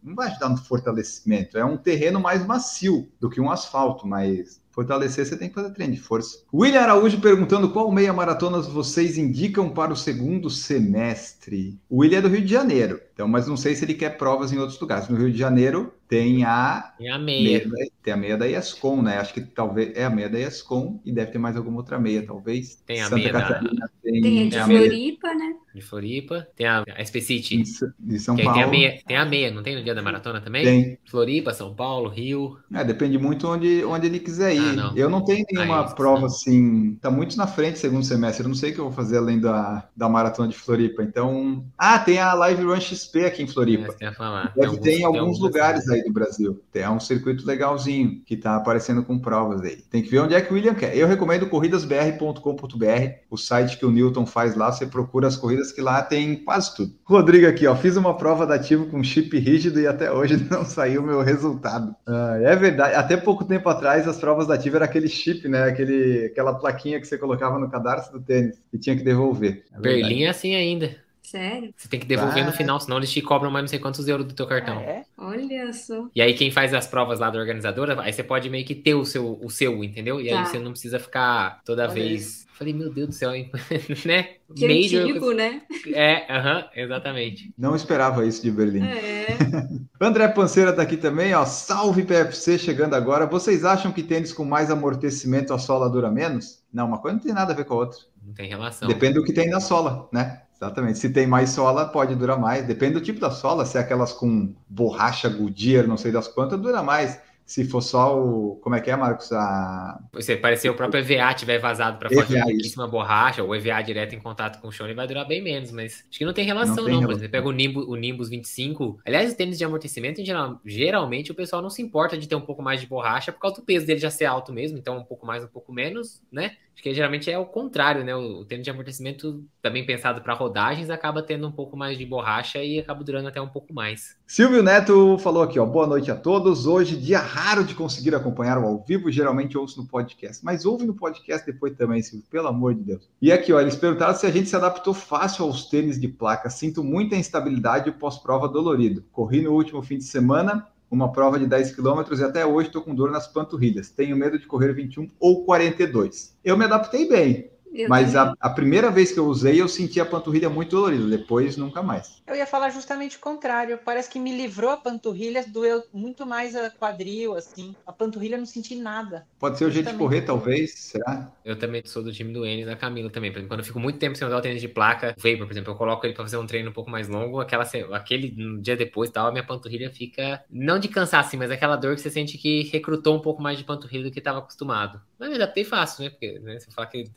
não vai ajudar no fortalecimento. É um terreno mais macio do que um asfalto, mas fortalecer você tem que fazer treino de força. William Araújo perguntando qual meia maratona vocês indicam para o segundo semestre. O William é do Rio de Janeiro, então, mas não sei se ele quer provas em outros lugares. No Rio de Janeiro tem a E a meia. meia da- tem a meia da ESCOM, né? Acho que talvez é a meia da ESCOM e deve ter mais alguma outra meia, talvez. Tem a Santa meia da- Catarina tem, Tem a de É a meia Floripa, né? De Floripa. Tem a, a Specity. de São Que Paulo. tem a meia, tem a meia, não tem no dia da maratona também? Tem. Floripa, São Paulo, Rio. É, depende muito onde, onde ele quiser ir. Ah, não. Eu não tenho nenhuma Aí, prova não. assim. Tá muito na frente segundo semestre. Eu não sei o que eu vou fazer além da, da maratona de Floripa. Então. Ah, tem a Live Run XP aqui em Floripa. Ia falar. Deve ter em alguns algumas- lugares aí do Brasil. É um circuito legalzinho que tá aparecendo com provas aí. Tem que ver onde é que o William quer. Eu recomendo corridasbr.com.br, o site que o Newton faz lá. Você procura as corridas que lá tem quase tudo. Rodrigo aqui, ó. Fiz uma prova da Ativo com chip rígido e até hoje não saiu o meu resultado. Ah, é verdade. Até pouco tempo atrás, as provas da Ativo era aquele chip, né? Aquele, aquela plaquinha que você colocava no cadarço do tênis e tinha que devolver. É. Berlim é assim ainda. Sério? Você tem que devolver Ah. no final, senão eles te cobram mais não sei quantos euros do teu cartão. Ah, é? Olha só. E aí quem faz as provas lá da organizadora, aí você pode meio que ter o seu, o seu entendeu? E Tá. aí você não precisa ficar toda Olha vez. Falei, meu Deus do céu, hein? né? Que Major- antigo, né? É, aham, exatamente. Não esperava isso de Berlim. É. André Panceira tá aqui também, ó. Salve PFC chegando agora. Vocês acham que tênis com mais amortecimento a sola dura menos? Não, uma coisa não tem nada a ver com a outra. Não tem relação. Depende do que tem na sola, né? Exatamente. Se tem mais sola, pode durar mais. Depende do tipo da sola. Se é aquelas com borracha Goodyear, não sei das quantas, dura mais. Se for só o. Como é que é, Marcos? A... Se parecer o próprio EVA tiver vazado para fora de pouquíssima borracha, ou EVA direto em contato com o chão, ele vai durar bem menos, mas acho que não tem relação, Não não. tem Por relação. exemplo, pega o Nimbus, o Nimbus 25. Aliás, o tênis de amortecimento, em geral, geralmente, o pessoal não se importa de ter um pouco mais de borracha por causa do peso dele já ser alto mesmo, então um pouco mais, um pouco menos, né? Acho que geralmente é o contrário, né? O, o tênis de amortecimento, também pensado para rodagens, acaba tendo um pouco mais de borracha e acaba durando até um pouco mais. Silvio Neto falou aqui, ó. Boa noite a todos. Hoje, dia raro de conseguir acompanhar o ao vivo, geralmente ouço no podcast. Mas ouve no podcast depois também, Silvio, pelo amor de Deus. E aqui, ó, eles perguntaram se a gente se adaptou fácil aos tênis de placa. Sinto muita instabilidade e pós-prova dolorido. Corri no último fim de semana, uma prova de 10 km e até hoje estou com dor nas panturrilhas. Tenho medo de correr 21 ou 42. Eu me adaptei bem, Eu mas a, a primeira vez que eu usei, eu senti a panturrilha muito dolorida. Depois, nunca mais. Eu ia falar justamente o contrário. Parece que me livrou a panturrilha, doeu muito mais a quadril, assim. A panturrilha eu não senti nada. Pode ser o jeito de correr, talvez. Será? Eu também sou do time do Enes, da Camila também. Por exemplo, quando eu fico muito tempo sem usar o tênis de placa, o Vapor, por exemplo, eu coloco ele pra fazer um treino um pouco mais longo, aquela, aquele um dia depois tal, a minha panturrilha fica, não de cansar assim, mas aquela dor que você sente que recrutou um pouco mais de panturrilha do que estava acostumado. Mas me adaptei fácil, né? Porque né, você fala que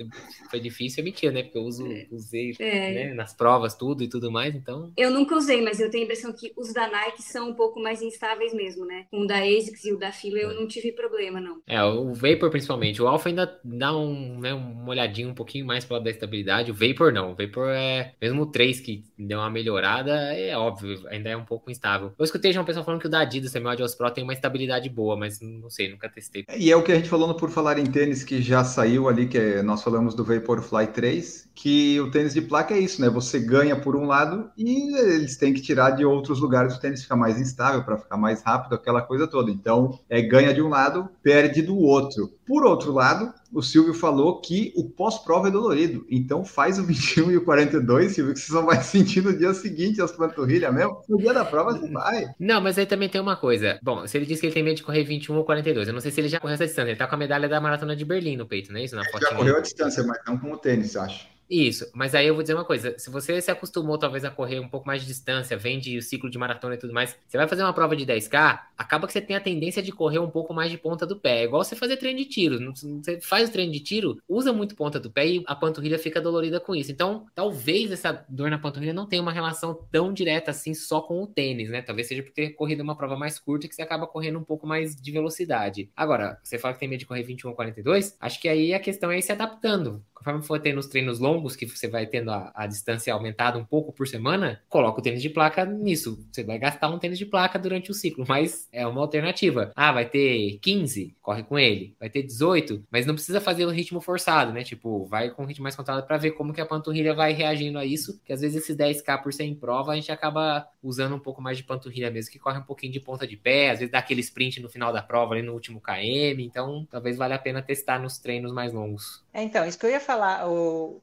foi difícil, é mentira, né? Porque eu uso, usei é. né, nas provas tudo e tudo mais, então. Eu nunca usei, mas eu tenho a impressão que os da Nike são um pouco mais instáveis mesmo, né? O da ASICS e o da Fila eu é. não tive problema, não. É, o Vapor principalmente. O Alpha ainda dá um, né, uma olhadinha um pouquinho mais para da estabilidade. O Vapor não. O Vapor é. Mesmo o 3 que deu uma melhorada, é óbvio, ainda é um pouco instável. Eu escutei já um pessoal falando que o da Adidas também, o Adios Pro, tem uma estabilidade boa, mas não sei, nunca testei. E é o que a gente falou no Por Falar em Tênis, que já saiu ali, que é, nós falamos do Vaporfly 3, que o tênis de placa é isso, né? Você ganha por um lado e eles têm que tirar de outros lugares, o tênis fica mais instável para ficar mais rápido, aquela coisa toda. Então, é ganha de um lado, perde do outro. Por outro lado, o Silvio falou que o pós-prova é dolorido. Então faz o 21 e o 42, Silvio, que você só vai sentir no dia seguinte as panturrilhas mesmo. No dia da prova você vai. Não, mas aí também tem uma coisa. Bom, se ele disse que ele tem medo de correr 21 ou 42, eu não sei se ele já correu essa distância. Ele tá com a medalha da maratona de Berlim no peito, não é isso? Na ele já correu a distância, mas não com o tênis, acho. Isso, mas aí eu vou dizer uma coisa: se você se acostumou talvez a correr um pouco mais de distância, vende o ciclo de maratona e tudo mais, você vai fazer uma prova de 10K, acaba que você tem a tendência de correr um pouco mais de ponta do pé. É igual você fazer treino de tiro. Você faz o treino de tiro, usa muito ponta do pé e a panturrilha fica dolorida com isso. Então, talvez essa dor na panturrilha não tenha uma relação tão direta assim só com o tênis, né? Talvez seja por ter corrido uma prova mais curta que você acaba correndo um pouco mais de velocidade. Agora, você fala que tem medo de correr 21 ou 42, acho que aí a questão é ir se adaptando conforme for tendo os treinos longos, que você vai tendo a, a, distância aumentada um pouco por semana, coloca o tênis de placa nisso. Você vai gastar um tênis de placa durante o ciclo, mas é uma alternativa. Ah, vai ter 15, corre com ele. Vai ter 18, mas não precisa fazer o ritmo forçado, né? Tipo, vai com o ritmo mais controlado para ver como que a panturrilha vai reagindo a isso, que às vezes esses 10k por 100 prova, a gente acaba usando um pouco mais de panturrilha mesmo, que corre um pouquinho de ponta de pé, às vezes dá aquele sprint no final da prova, ali no último KM, então talvez valha a pena testar nos treinos mais longos. É, então, isso que eu ia falar,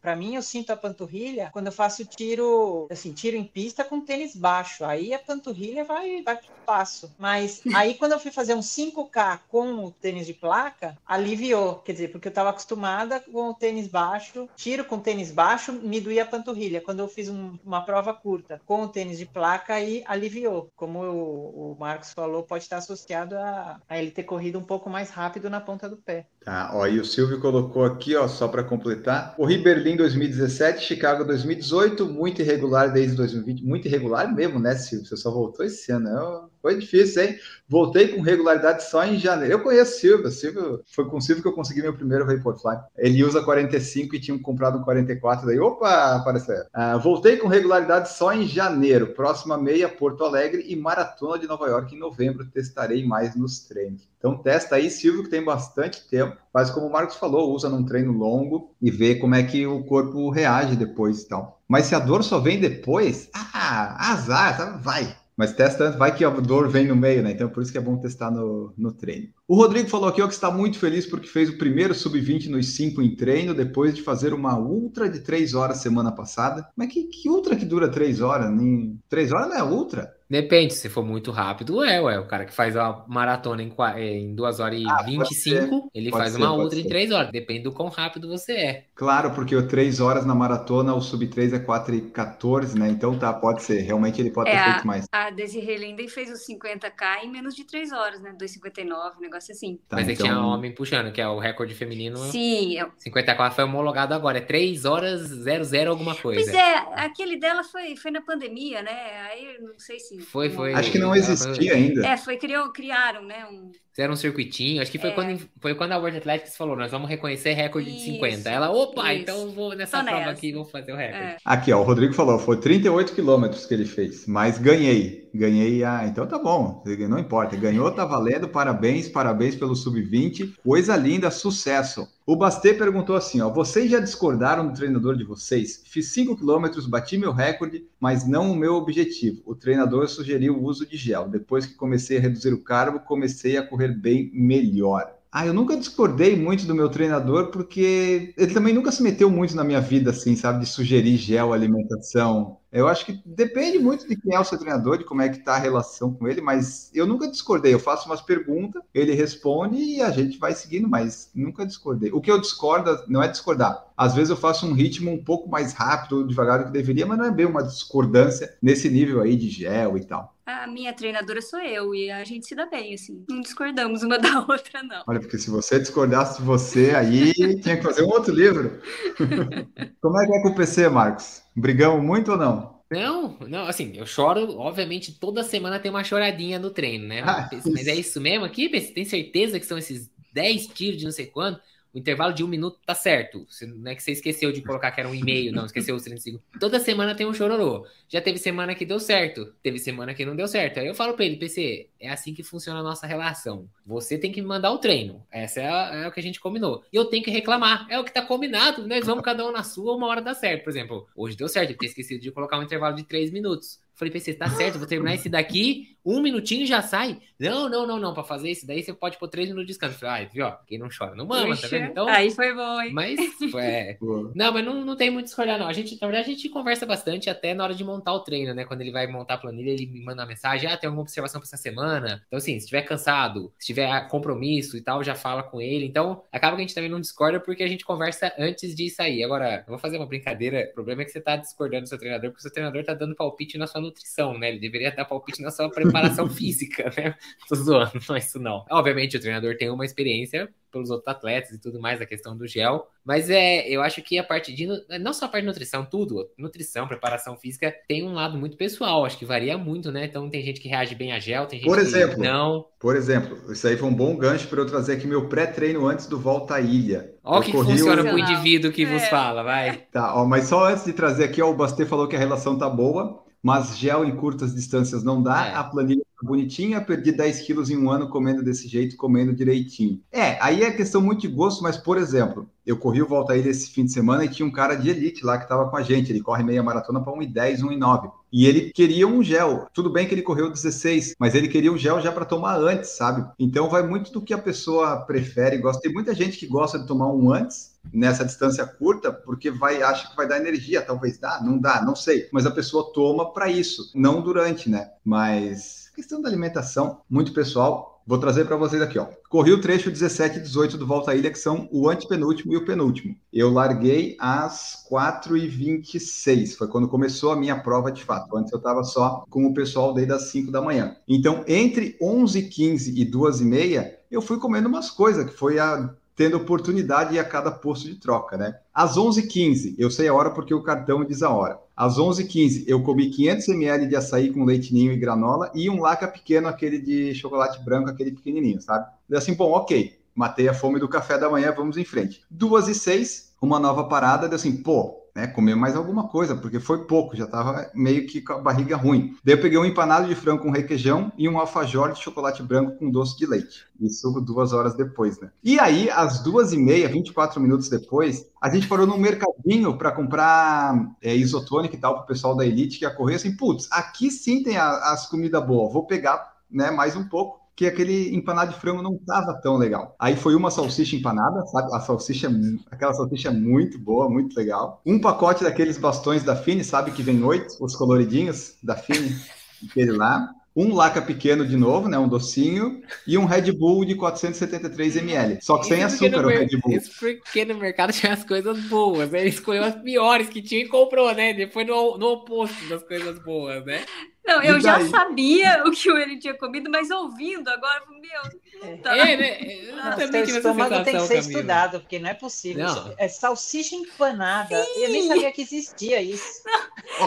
para mim eu sinto a panturrilha quando eu faço tiro, assim, tiro em pista com tênis baixo, aí a panturrilha vai, vai pro passo. Mas aí quando eu fui fazer um 5K com o tênis de placa, aliviou, quer dizer, porque eu estava acostumada com o tênis baixo, tiro com tênis baixo, me doía a panturrilha. Quando eu fiz um, uma prova curta com o tênis de placa, aí aliviou. Como o, o Marcos falou, pode estar associado a, a ele ter corrido um pouco mais rápido na ponta do pé. Tá, ó, e o Silvio colocou aqui, ó, só para completar. Corri Berlim 2017, Chicago 2018, muito irregular desde 2020. Muito irregular mesmo, né, Silvio? Você só voltou esse ano. Eu... Foi difícil, hein? Voltei com regularidade só em janeiro. Eu conheço o Silvio, Silvio foi com o Silvio que eu consegui meu primeiro Vaporfly. Ele usa 45 e tinha comprado um 44, daí, opa, apareceu. Uh, voltei com regularidade só em janeiro. Próxima meia, Porto Alegre e Maratona de Nova York em novembro. Testarei mais nos treinos. Então testa aí, Silvio, que tem bastante tempo. Mas como o Marcos falou, usa num treino longo e vê como é que o corpo reage depois e tal. Mas se a dor só vem depois, ah, azar, tá? vai. Mas testa vai que a dor vem no meio, né? Então por isso que é bom testar no, no treino. O Rodrigo falou aqui ó, que está muito feliz porque fez o primeiro sub-20 nos 5 em treino, depois de fazer uma ultra de 3 horas semana passada. Mas que, que ultra que dura 3 horas? Nem... 3 horas não é ultra? Depende, se for muito rápido, é, ué. O cara que faz uma maratona em, em 2 horas e ah, 25, ele pode faz ser, uma ultra ser. em 3 horas. Depende do quão rápido você é. Claro, porque o 3 horas na maratona, o sub 3 é 4 e 14, né? Então tá, pode ser. Realmente ele pode é, ter feito mais. A Desiree Linden fez os 50k em menos de 3 horas, né? 2,59, um negócio assim. Tá, Mas então... aí tinha homem puxando, que é o recorde feminino. Sim. 54 é foi homologado agora. É 3 horas 00 alguma coisa. Pois é, aquele dela foi, foi na pandemia, né? Aí não sei se. Foi, foi. Acho que não existia ainda. É, foi, criou, criaram, né? Um... Fizeram um circuitinho. Acho que foi, é. quando, foi quando a World Athletics falou: nós vamos reconhecer recorde isso, de 50. Ela, opa, isso. então vou nessa Tô prova nessa. aqui vou fazer o recorde. É. Aqui, ó, o Rodrigo falou: foi 38 quilômetros que ele fez, mas ganhei. Ganhei, ah, então tá bom, não importa. Ganhou, tá valendo, parabéns, parabéns pelo sub-20. Coisa linda, sucesso. O Bastê perguntou assim: ó, vocês já discordaram do treinador de vocês? Fiz 5 quilômetros, bati meu recorde, mas não o meu objetivo. O treinador sugeriu o uso de gel. Depois que comecei a reduzir o carbo, comecei a correr bem melhor. Ah, eu nunca discordei muito do meu treinador, porque ele também nunca se meteu muito na minha vida, assim, sabe, de sugerir gel, alimentação. Eu acho que depende muito de quem é o seu treinador, de como é que tá a relação com ele, mas eu nunca discordei. Eu faço umas perguntas, ele responde e a gente vai seguindo, mas nunca discordei. O que eu discordo não é discordar. Às vezes eu faço um ritmo um pouco mais rápido, devagar do que deveria, mas não é bem uma discordância nesse nível aí de gel e tal. A minha treinadora sou eu e a gente se dá bem, assim. Não discordamos uma da outra, não. Olha, porque se você discordasse de você, aí tinha que fazer um outro livro. Como é que é com o PC, Marcos? Brigamos muito ou não? Não, não, assim, eu choro, obviamente, toda semana tem uma choradinha no treino, né? Ah, Mas é isso mesmo aqui? Tem certeza que são esses 10 tiros de não sei quanto? O intervalo de um minuto tá certo. Não é que você esqueceu de colocar que era um e-mail, não, esqueceu os 30 segundos. Toda semana tem um chororô. Já teve semana que deu certo, teve semana que não deu certo. Aí eu falo pra ele, PC, é assim que funciona a nossa relação. Você tem que me mandar o treino. Essa é, a- é o que a gente combinou. E eu tenho que reclamar. É o que tá combinado. Nós vamos cada um na sua, uma hora dá certo. Por exemplo, hoje deu certo, eu tinha esquecido de colocar um intervalo de 3 minutos. Falei, PC, tá certo, vou terminar esse daqui, um minutinho já sai. Não, não, não, não. Pra fazer esse daí você pode pôr três minutos de descanso. Falei, ah, viu, ó, quem não chora não mama, tá Puxa, vendo? Então, Aí foi bom, hein? mas, é, não, mas não, não tem muito discordar, não. A gente, na verdade, a gente conversa bastante até na hora de montar o treino, né? Quando ele vai montar a planilha, ele me manda uma mensagem: ah, tem alguma observação pra essa semana. Então, assim, se estiver cansado, se tiver compromisso e tal, já fala com ele. Então, acaba que a gente também não discorda porque a gente conversa antes de sair. Agora, eu vou fazer uma brincadeira. O problema é que você tá discordando do seu treinador, porque o seu treinador tá dando palpite na sua nutrição, né? Ele deveria dar palpite na sua preparação física, né? Tô zoando, não é isso não. Obviamente, o treinador tem uma experiência pelos outros atletas e tudo mais, a questão do gel. Mas é, eu acho que a parte de. Não só a parte de nutrição, tudo. Nutrição, preparação física, tem um lado muito pessoal. Acho que varia muito, né? Então tem gente que reage bem a gel, tem gente Por que exemplo. não. Por exemplo, isso aí foi um bom gancho para eu trazer aqui meu pré-treino antes do Volta à Ilha. Olha o que corri funciona o- pro indivíduo que vos É. fala, vai. Tá, ó, mas só antes de trazer aqui, ó, o Bastê falou que a relação tá boa, mas gel em curtas distâncias não dá, É. a planilha tá bonitinha, perdi 10 quilos em um ano comendo desse jeito, comendo direitinho. É, aí é questão muito de gosto, mas, por exemplo, eu corri o Volta Ilha esse fim de semana e tinha um cara de elite lá que estava com a gente, ele corre meia maratona para 1,10, 1,9. E ele queria um gel. Tudo bem que ele correu 16, mas ele queria um gel já para tomar antes, sabe? Então vai muito do que a pessoa prefere, gosta. Tem muita gente que gosta de tomar um antes nessa distância curta, porque vai acha que vai dar energia, talvez dá, não dá, não sei. Mas a pessoa toma para isso, não durante, né? Mas questão da alimentação, muito pessoal. Vou trazer para vocês aqui, ó. Corri o trecho 17 e 18 do Volta à Ilha, que são o antepenúltimo e o penúltimo. Eu larguei às 4h26, foi quando começou a minha prova de fato. Antes eu estava só com o pessoal desde as 5 da manhã. Então, entre 11h15 e 2h30, eu fui comendo umas coisas, que foi a tendo oportunidade a cada posto de troca, né? Às 11h15, eu sei a hora porque o cartão diz a hora. Às 11h15, eu comi 500 ml de açaí com leite ninho e granola e um laca pequeno, aquele de chocolate branco, aquele pequenininho, sabe? E assim, bom, ok, matei a fome do café da manhã, vamos em frente. Duas e seis, uma nova parada, deu assim, pô, né, comer mais alguma coisa, porque foi pouco, já tava meio que com a barriga ruim. Daí eu peguei um empanado de frango com requeijão e um alfajor de chocolate branco com doce de leite. Isso duas horas depois, né? E aí, às duas e meia, 24 minutos depois, a gente parou num mercadinho para comprar é, isotônica e tal pro pessoal da Elite que ia correr, assim, putz, aqui sim tem a- as comidas boas, vou pegar, né, mais um pouco que aquele empanado de frango não tava tão legal. Aí foi uma salsicha empanada, sabe? A salsicha, aquela salsicha muito boa, muito legal. Um pacote daqueles bastões da Fini, sabe que vem oito, os coloridinhos da Fini, aquele lá. Um laca pequeno de novo, né? Um docinho. E um Red Bull de 473 ml. Só que sem Isso porque açúcar o Red Bull. Isso porque no mercado tinha as coisas boas, né? Ele escolheu as piores que tinha e comprou, né? Depois no, no oposto das coisas boas, né? Não, eu já sabia o que ele tinha comido, mas ouvindo agora, meu, não tá. É, né? Eu Não, também tive essa tem que ser Camila. estudado, porque não é possível. Não. É salsicha empanada. Eu nem sabia que existia isso.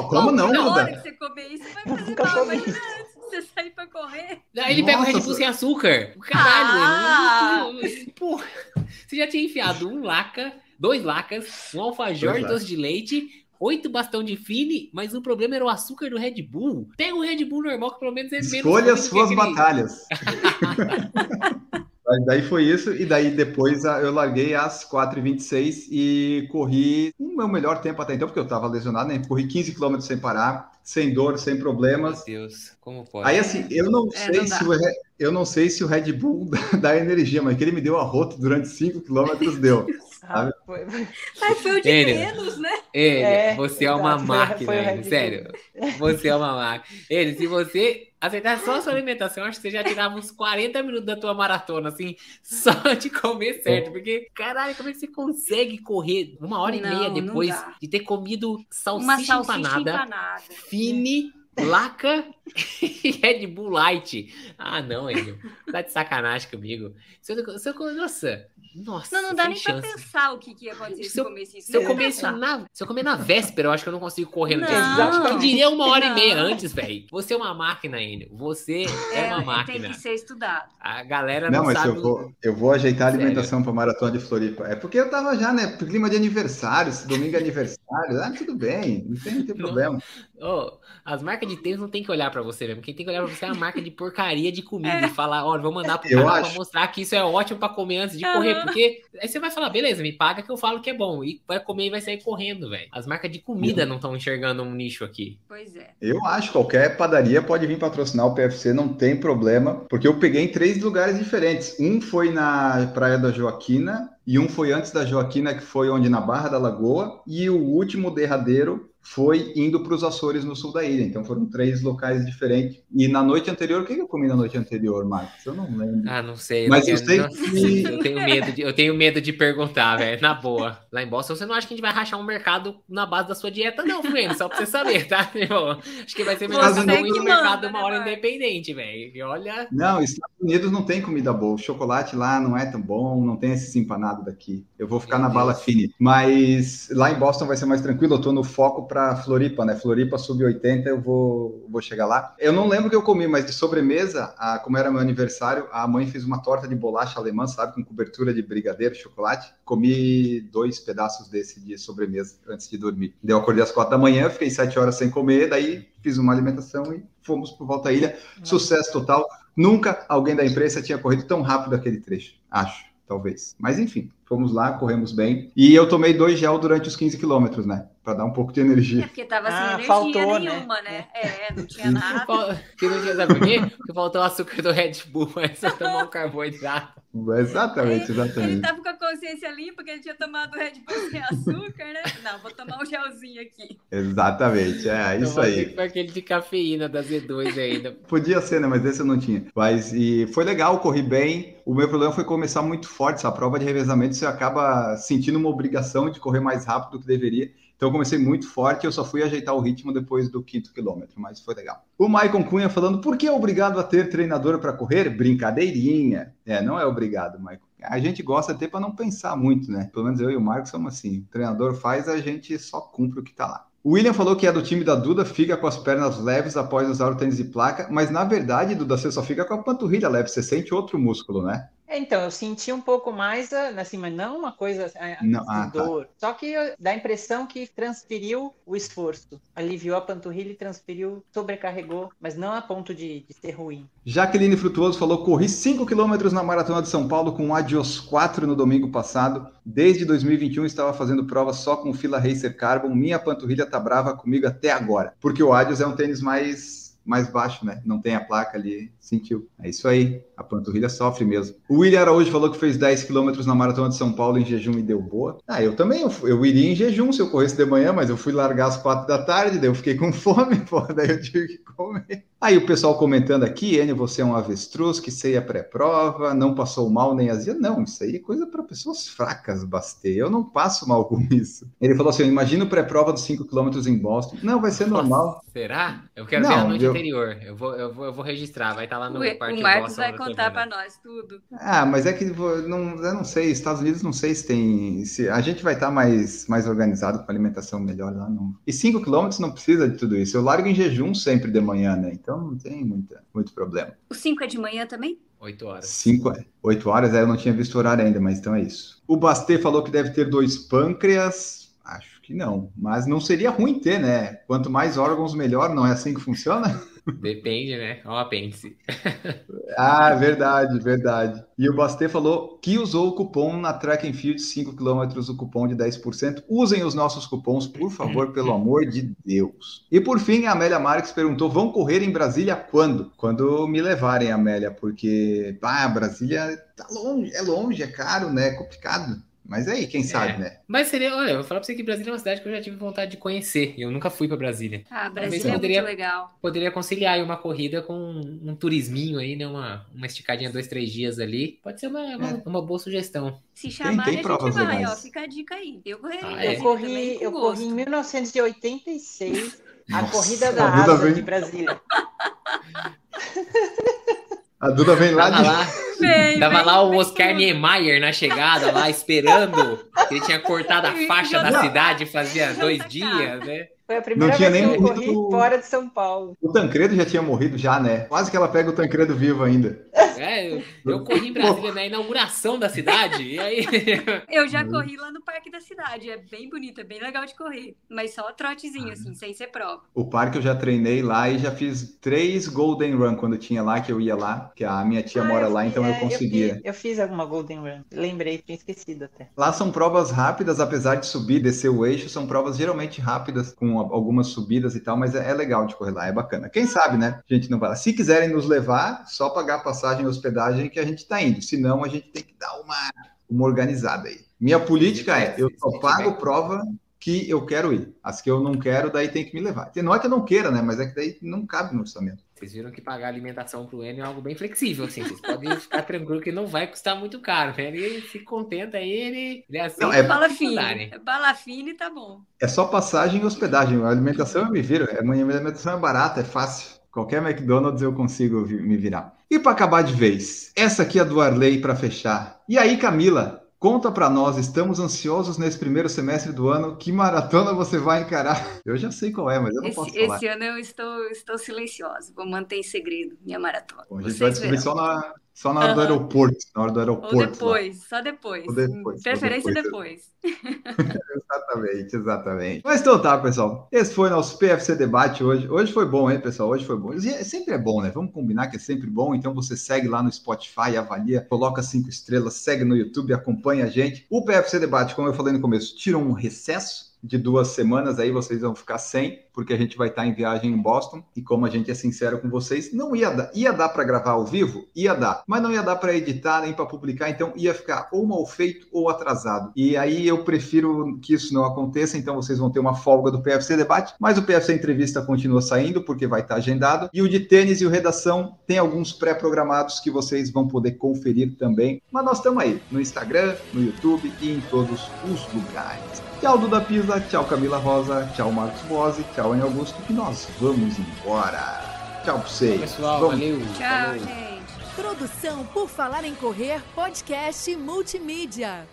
Como não, Na hora Duda? que você comer isso, vai fazer Nunca mal, comi. imagina antes de você sair pra correr. Daí ele pega o Red Nossa, Bull sem açúcar. Caralho, Ah! eu não- não- Porra, você já tinha enfiado um laca, dois lacas, um alfajor Dois de doce de leite, oito bastão de fine, mas o problema era o açúcar do Red Bull. Pega o Red Bull normal, que pelo menos é menos Escolha as suas batalhas. Mas daí foi isso, e daí depois eu larguei às 4h26 e corri o meu melhor tempo até então, porque eu estava lesionado, né? Corri 15 km sem parar, sem dor, sem Meu problemas. Deus, como pode? Aí assim, eu não É, sei não se o eu não sei se o Red Bull dá energia, mas que ele me deu arroto durante 5 km deu. Ah, foi- Ai, foi o de Ele- menos, né? Ele, É, você é uma máquina, ele, sério. Você é uma máquina. Ele, se você aceitar só a sua alimentação, acho que você já tirava uns 40 minutos da tua maratona, assim, só de comer certo. Porque, caralho, como é que você consegue correr uma hora e Não, meia não depois de ter comido salsicha, Uma salsicha empanada, empanada. fine, laca e Red Bull Light? Ah, não, Enio. Tá de sacanagem comigo. Se eu, se eu, nossa, nossa, Não, não dá nem pra chance. pensar o que, que ia acontecer Se eu- comesse isso. Se eu Nem comer pra isso na, se eu comer na véspera, eu acho que eu não consigo correr no dia Não. Quem diria uma hora e meia Não. antes, velho? Você é uma máquina, Enio. Você é, uma Tem máquina. que ser estudado. A galera não, Não, mas sabe. eu vou, eu vou ajeitar a Sério? alimentação para maratona de Floripa. É porque eu tava já, né? Clima de aniversário, esse domingo é aniversário. Ah, tudo bem, não tem, não tem Não. problema. Ô, as marcas de tênis não tem que olhar pra você mesmo. Quem tem que olhar pra você é a marca de porcaria de comida e falar, olha, vou mandar pro Eu canal acho. pra mostrar que isso é ótimo pra comer antes de Aham. correr. Porque aí você vai falar, beleza, me paga que eu falo que é bom. E vai comer e vai sair correndo, velho. As marcas de comida não estão enxergando um nicho aqui. Pois é. Eu acho, qualquer padaria pode vir patrocinar o PFC, não tem problema, porque eu peguei em três lugares diferentes. Um foi na Praia da Joaquina, e um foi antes da Joaquina, que foi onde na Barra da Lagoa, e o último derradeiro foi indo para os Açores no sul da ilha. Então foram três locais diferentes. E na noite anterior, o que eu comi na noite anterior, Marcos? Eu não lembro. Ah, não sei. Mas eu sei que- eu tenho medo de, eu tenho medo de perguntar, velho. Na boa. Lá em Boston, você não acha que a gente vai rachar um mercado na base da sua dieta, não, Fluminense? Só pra você saber, tá? meu? Acho que vai ser melhor Você ir no mercado manda, uma né, hora independente, velho. E olha. Não, Estados Unidos não tem comida boa. O chocolate lá não é tão bom, não tem esse empanado daqui. Eu vou ficar Meu na bala Deus. fine. Mas lá em Boston vai ser mais tranquilo. Eu tô no foco para Floripa, né? Floripa sub 80, eu vou, vou chegar lá. Eu não lembro o que eu comi, mas de sobremesa, a, como era meu aniversário, a mãe fez uma torta de bolacha alemã, sabe? Com cobertura de brigadeiro, chocolate. Comi dois pedaços desse de sobremesa antes de dormir. Daí eu acordei às quatro da manhã, fiquei sete horas sem comer, daí fiz uma alimentação e fomos por volta à ilha. Sucesso total. Nunca alguém da imprensa tinha corrido tão rápido aquele trecho. Acho, talvez. Mas enfim, fomos lá, corremos bem. E eu tomei dois gel durante os 15 quilômetros, né? Para dar um pouco de É energia. porque tava sem Ah, energia faltou, né? nenhuma, né? É, não tinha nada. Que não tinha, sabe por quê? Porque faltou o açúcar do Red Bull, mas só tomou um carboidrato. Exatamente, Ele exatamente. tava com a consciência limpa, porque ele tinha tomado Red Bull sem açúcar, né? Não, vou tomar um gelzinho aqui. Exatamente, é isso aí. Foi aquele de cafeína da Z2 ainda. Podia ser, né? Mas esse eu não tinha. Mas e foi legal, corri bem. O meu problema foi começar muito forte. Essa prova de revezamento você acaba sentindo uma obrigação de correr mais rápido do que deveria. Então eu comecei muito forte, eu só fui ajeitar o ritmo depois do quinto quilômetro, mas foi legal. O Maicon Cunha falando, por que é obrigado a ter treinador para correr? Brincadeirinha. É, não é obrigado, Maicon. A gente gosta ter para não pensar muito, né? Pelo menos eu e o Marcos somos assim. O treinador faz, a gente só cumpre o que tá lá. O William falou que é do time da Duda, fica com as pernas leves após usar o tênis de placa, mas na verdade, Duda, você só fica com a panturrilha leve, você sente outro músculo, né? É, Então, eu senti um pouco mais, ah, assim, mas não uma coisa ah, Não, de ah, tá. dor. Só que ah, dá a impressão que transferiu o esforço. Aliviou a panturrilha e transferiu, sobrecarregou, mas não a ponto de, de ser ruim. Jaqueline Frutuoso falou: corri 5 km na Maratona de São Paulo com o Adios 4 no domingo passado. Desde 2021 estava fazendo prova só com o Fila Racer Carbon. Minha panturrilha tá brava comigo até agora. Porque o Adios é um tênis mais, mais baixo, né? Não tem a placa ali, sentiu. É isso aí. A panturrilha sofre mesmo. O William Araújo falou que fez 10 km na Maratona de São Paulo em jejum e deu boa. Ah, eu também. Eu, eu iria em jejum se eu corresse de manhã, mas eu fui largar às 4 da tarde, daí eu fiquei com fome, pô, daí eu tive que comer. Aí o pessoal comentando aqui, Enio, você é um avestruz que ceia pré-prova, não passou mal nem azia. Não, isso aí é coisa para pessoas fracas, Bastei. Eu não passo mal com isso. Ele falou assim: imagina o pré-prova dos 5 km em Boston. Não, vai ser normal. Será? Eu quero Não, ver a noite eu- anterior. Eu vou, eu, vou, eu vou registrar, vai estar lá no O, Parque o Marcos Boston vai contar pra nós tudo. Ah, mas é que não, eu não sei, Estados Unidos não sei se tem. Se, a gente vai estar mais, mais organizado com alimentação melhor lá, não. E 5 km não precisa de tudo isso. Eu largo em jejum sempre de manhã, né? Então não tem muita, muito problema. O 5 é de manhã também? 8 horas. 5, 8 horas, é, eu não tinha visto o horário ainda, mas então é isso. O Bastê falou que deve ter dois pâncreas. Acho que não, mas não seria ruim ter, né? Quanto mais órgãos, melhor, não é assim que funciona? Depende, né? Ó, o apêndice. Ah, verdade, verdade. E o Bastê falou que usou o cupom na Track and Field 5 km, o cupom de 10%. Usem os nossos cupons, por favor, pelo amor de Deus. E por fim, a Amélia Marques perguntou: vão correr em Brasília quando? Quando me levarem, Amélia, porque ah, Brasília tá longe, é longe, é caro, né? É complicado. Mas aí, quem sabe, né? Mas seria, olha, eu vou falar pra você que Brasília é uma cidade que eu já tive vontade de conhecer. Eu nunca fui pra Brasília. Ah, Brasília é poderia- muito legal. Poderia conciliar aí uma corrida com um turisminho aí, né? Uma, uma esticadinha dois, três dias ali. Pode ser uma, uma, É. uma boa sugestão. Se chamarem, tem a gente provas vai, legais. ó. Fica a dica aí. Eu correria. Ah, é? Eu corri, eu gosto. corri em 1986 a Nossa, corrida da asa vem- de Brasília. A Duda vem lá Tava de. lá, Vem, tava vem, lá o Oscar. Niemeyer na chegada, lá esperando. Ele tinha cortado a faixa da cidade fazia dois Tá dias, né? Foi a primeira tinha vez nem que eu corri morrido- fora de São Paulo. O Tancredo já tinha morrido, já, né? Quase que ela pega o Tancredo vivo ainda. É, eu, eu corri em Brasília na inauguração da cidade, e aí. Eu já corri lá no Parque da Cidade. É bem bonito, é bem legal de correr. Mas só trotezinho, assim, sem ser prova. O parque eu já treinei lá e já fiz três Golden Run quando tinha lá, que eu ia lá, que a minha tia Ah, mora eu lá, então eu é, conseguia. fiz, eu fiz alguma Golden Run. Lembrei, tinha esquecido até. Lá são provas rápidas, apesar de subir, descer o eixo, são provas geralmente rápidas, com algumas subidas e tal, mas é, é legal de correr lá, é bacana. Quem sabe, né? A gente não vai lá. Se quiserem nos levar, só pagar passagem e hospedagem que a gente tá indo. Senão, a gente tem que dar uma, uma organizada aí. Minha política é, eu só pago prova que eu quero ir. As que eu não quero, daí tem que me levar. Não é que eu não queira, né? Mas é que daí não cabe no orçamento. Vocês viram que pagar alimentação pro Enio é algo bem flexível, assim. Vocês podem ficar tranquilo que não vai custar muito caro, né? Ele se contenta aí, ele, ele aceita Não, é- Bala fine. É bala fine e tá bom. É só passagem e hospedagem. A alimentação eu me viro. A minha alimentação é barata, é fácil. Qualquer McDonald's eu consigo me virar. E para acabar de vez, essa aqui é do Arley para fechar. E aí, Camila, conta para nós, estamos ansiosos nesse primeiro semestre do ano. Que maratona você vai encarar? Eu já sei qual é, mas eu não posso Esse, falar. esse ano eu estou, estou silenciosa. Vou manter em segredo minha maratona. Bom, a gente Vocês vai descobrir verão. só na, só na hora do Aham. aeroporto. Na hora do aeroporto. Ou lá. depois, só depois. Ou depois, Preferência depois. depois. Exatamente, exatamente. Mas então tá, pessoal. Esse foi nosso PFC Debate hoje. Hoje foi bom, hein, pessoal? Hoje foi bom. É- sempre é bom, né? Vamos combinar que é sempre bom. Então você segue lá no Spotify, avalia, coloca cinco estrelas, segue no YouTube, acompanha a gente. O PFC Debate, como eu falei no começo, tira um recesso de duas semanas aí vocês vão ficar sem, porque a gente vai estar em viagem em Boston e como a gente é sincero com vocês, não ia dar, ia dar para gravar ao vivo, ia dar, mas não ia dar para editar nem para publicar, então ia ficar ou mal feito ou atrasado. E aí eu prefiro que isso não aconteça, então vocês vão ter uma folga do PFC debate, mas o PFC entrevista continua saindo porque vai estar agendado e o de tênis e o redação tem alguns pré-programados que vocês vão poder conferir também. Mas nós estamos aí no Instagram, no YouTube e em todos os lugares. Tchau, Duda Pisa. Tchau, Camila Rosa. Tchau, Marcos Bose. Tchau, Em Augusto. Que nós vamos embora. Tchau pra vocês. Pessoal, Vamos. valeu. Tchau, falou. gente. Produção por Falar em Correr, podcast multimídia.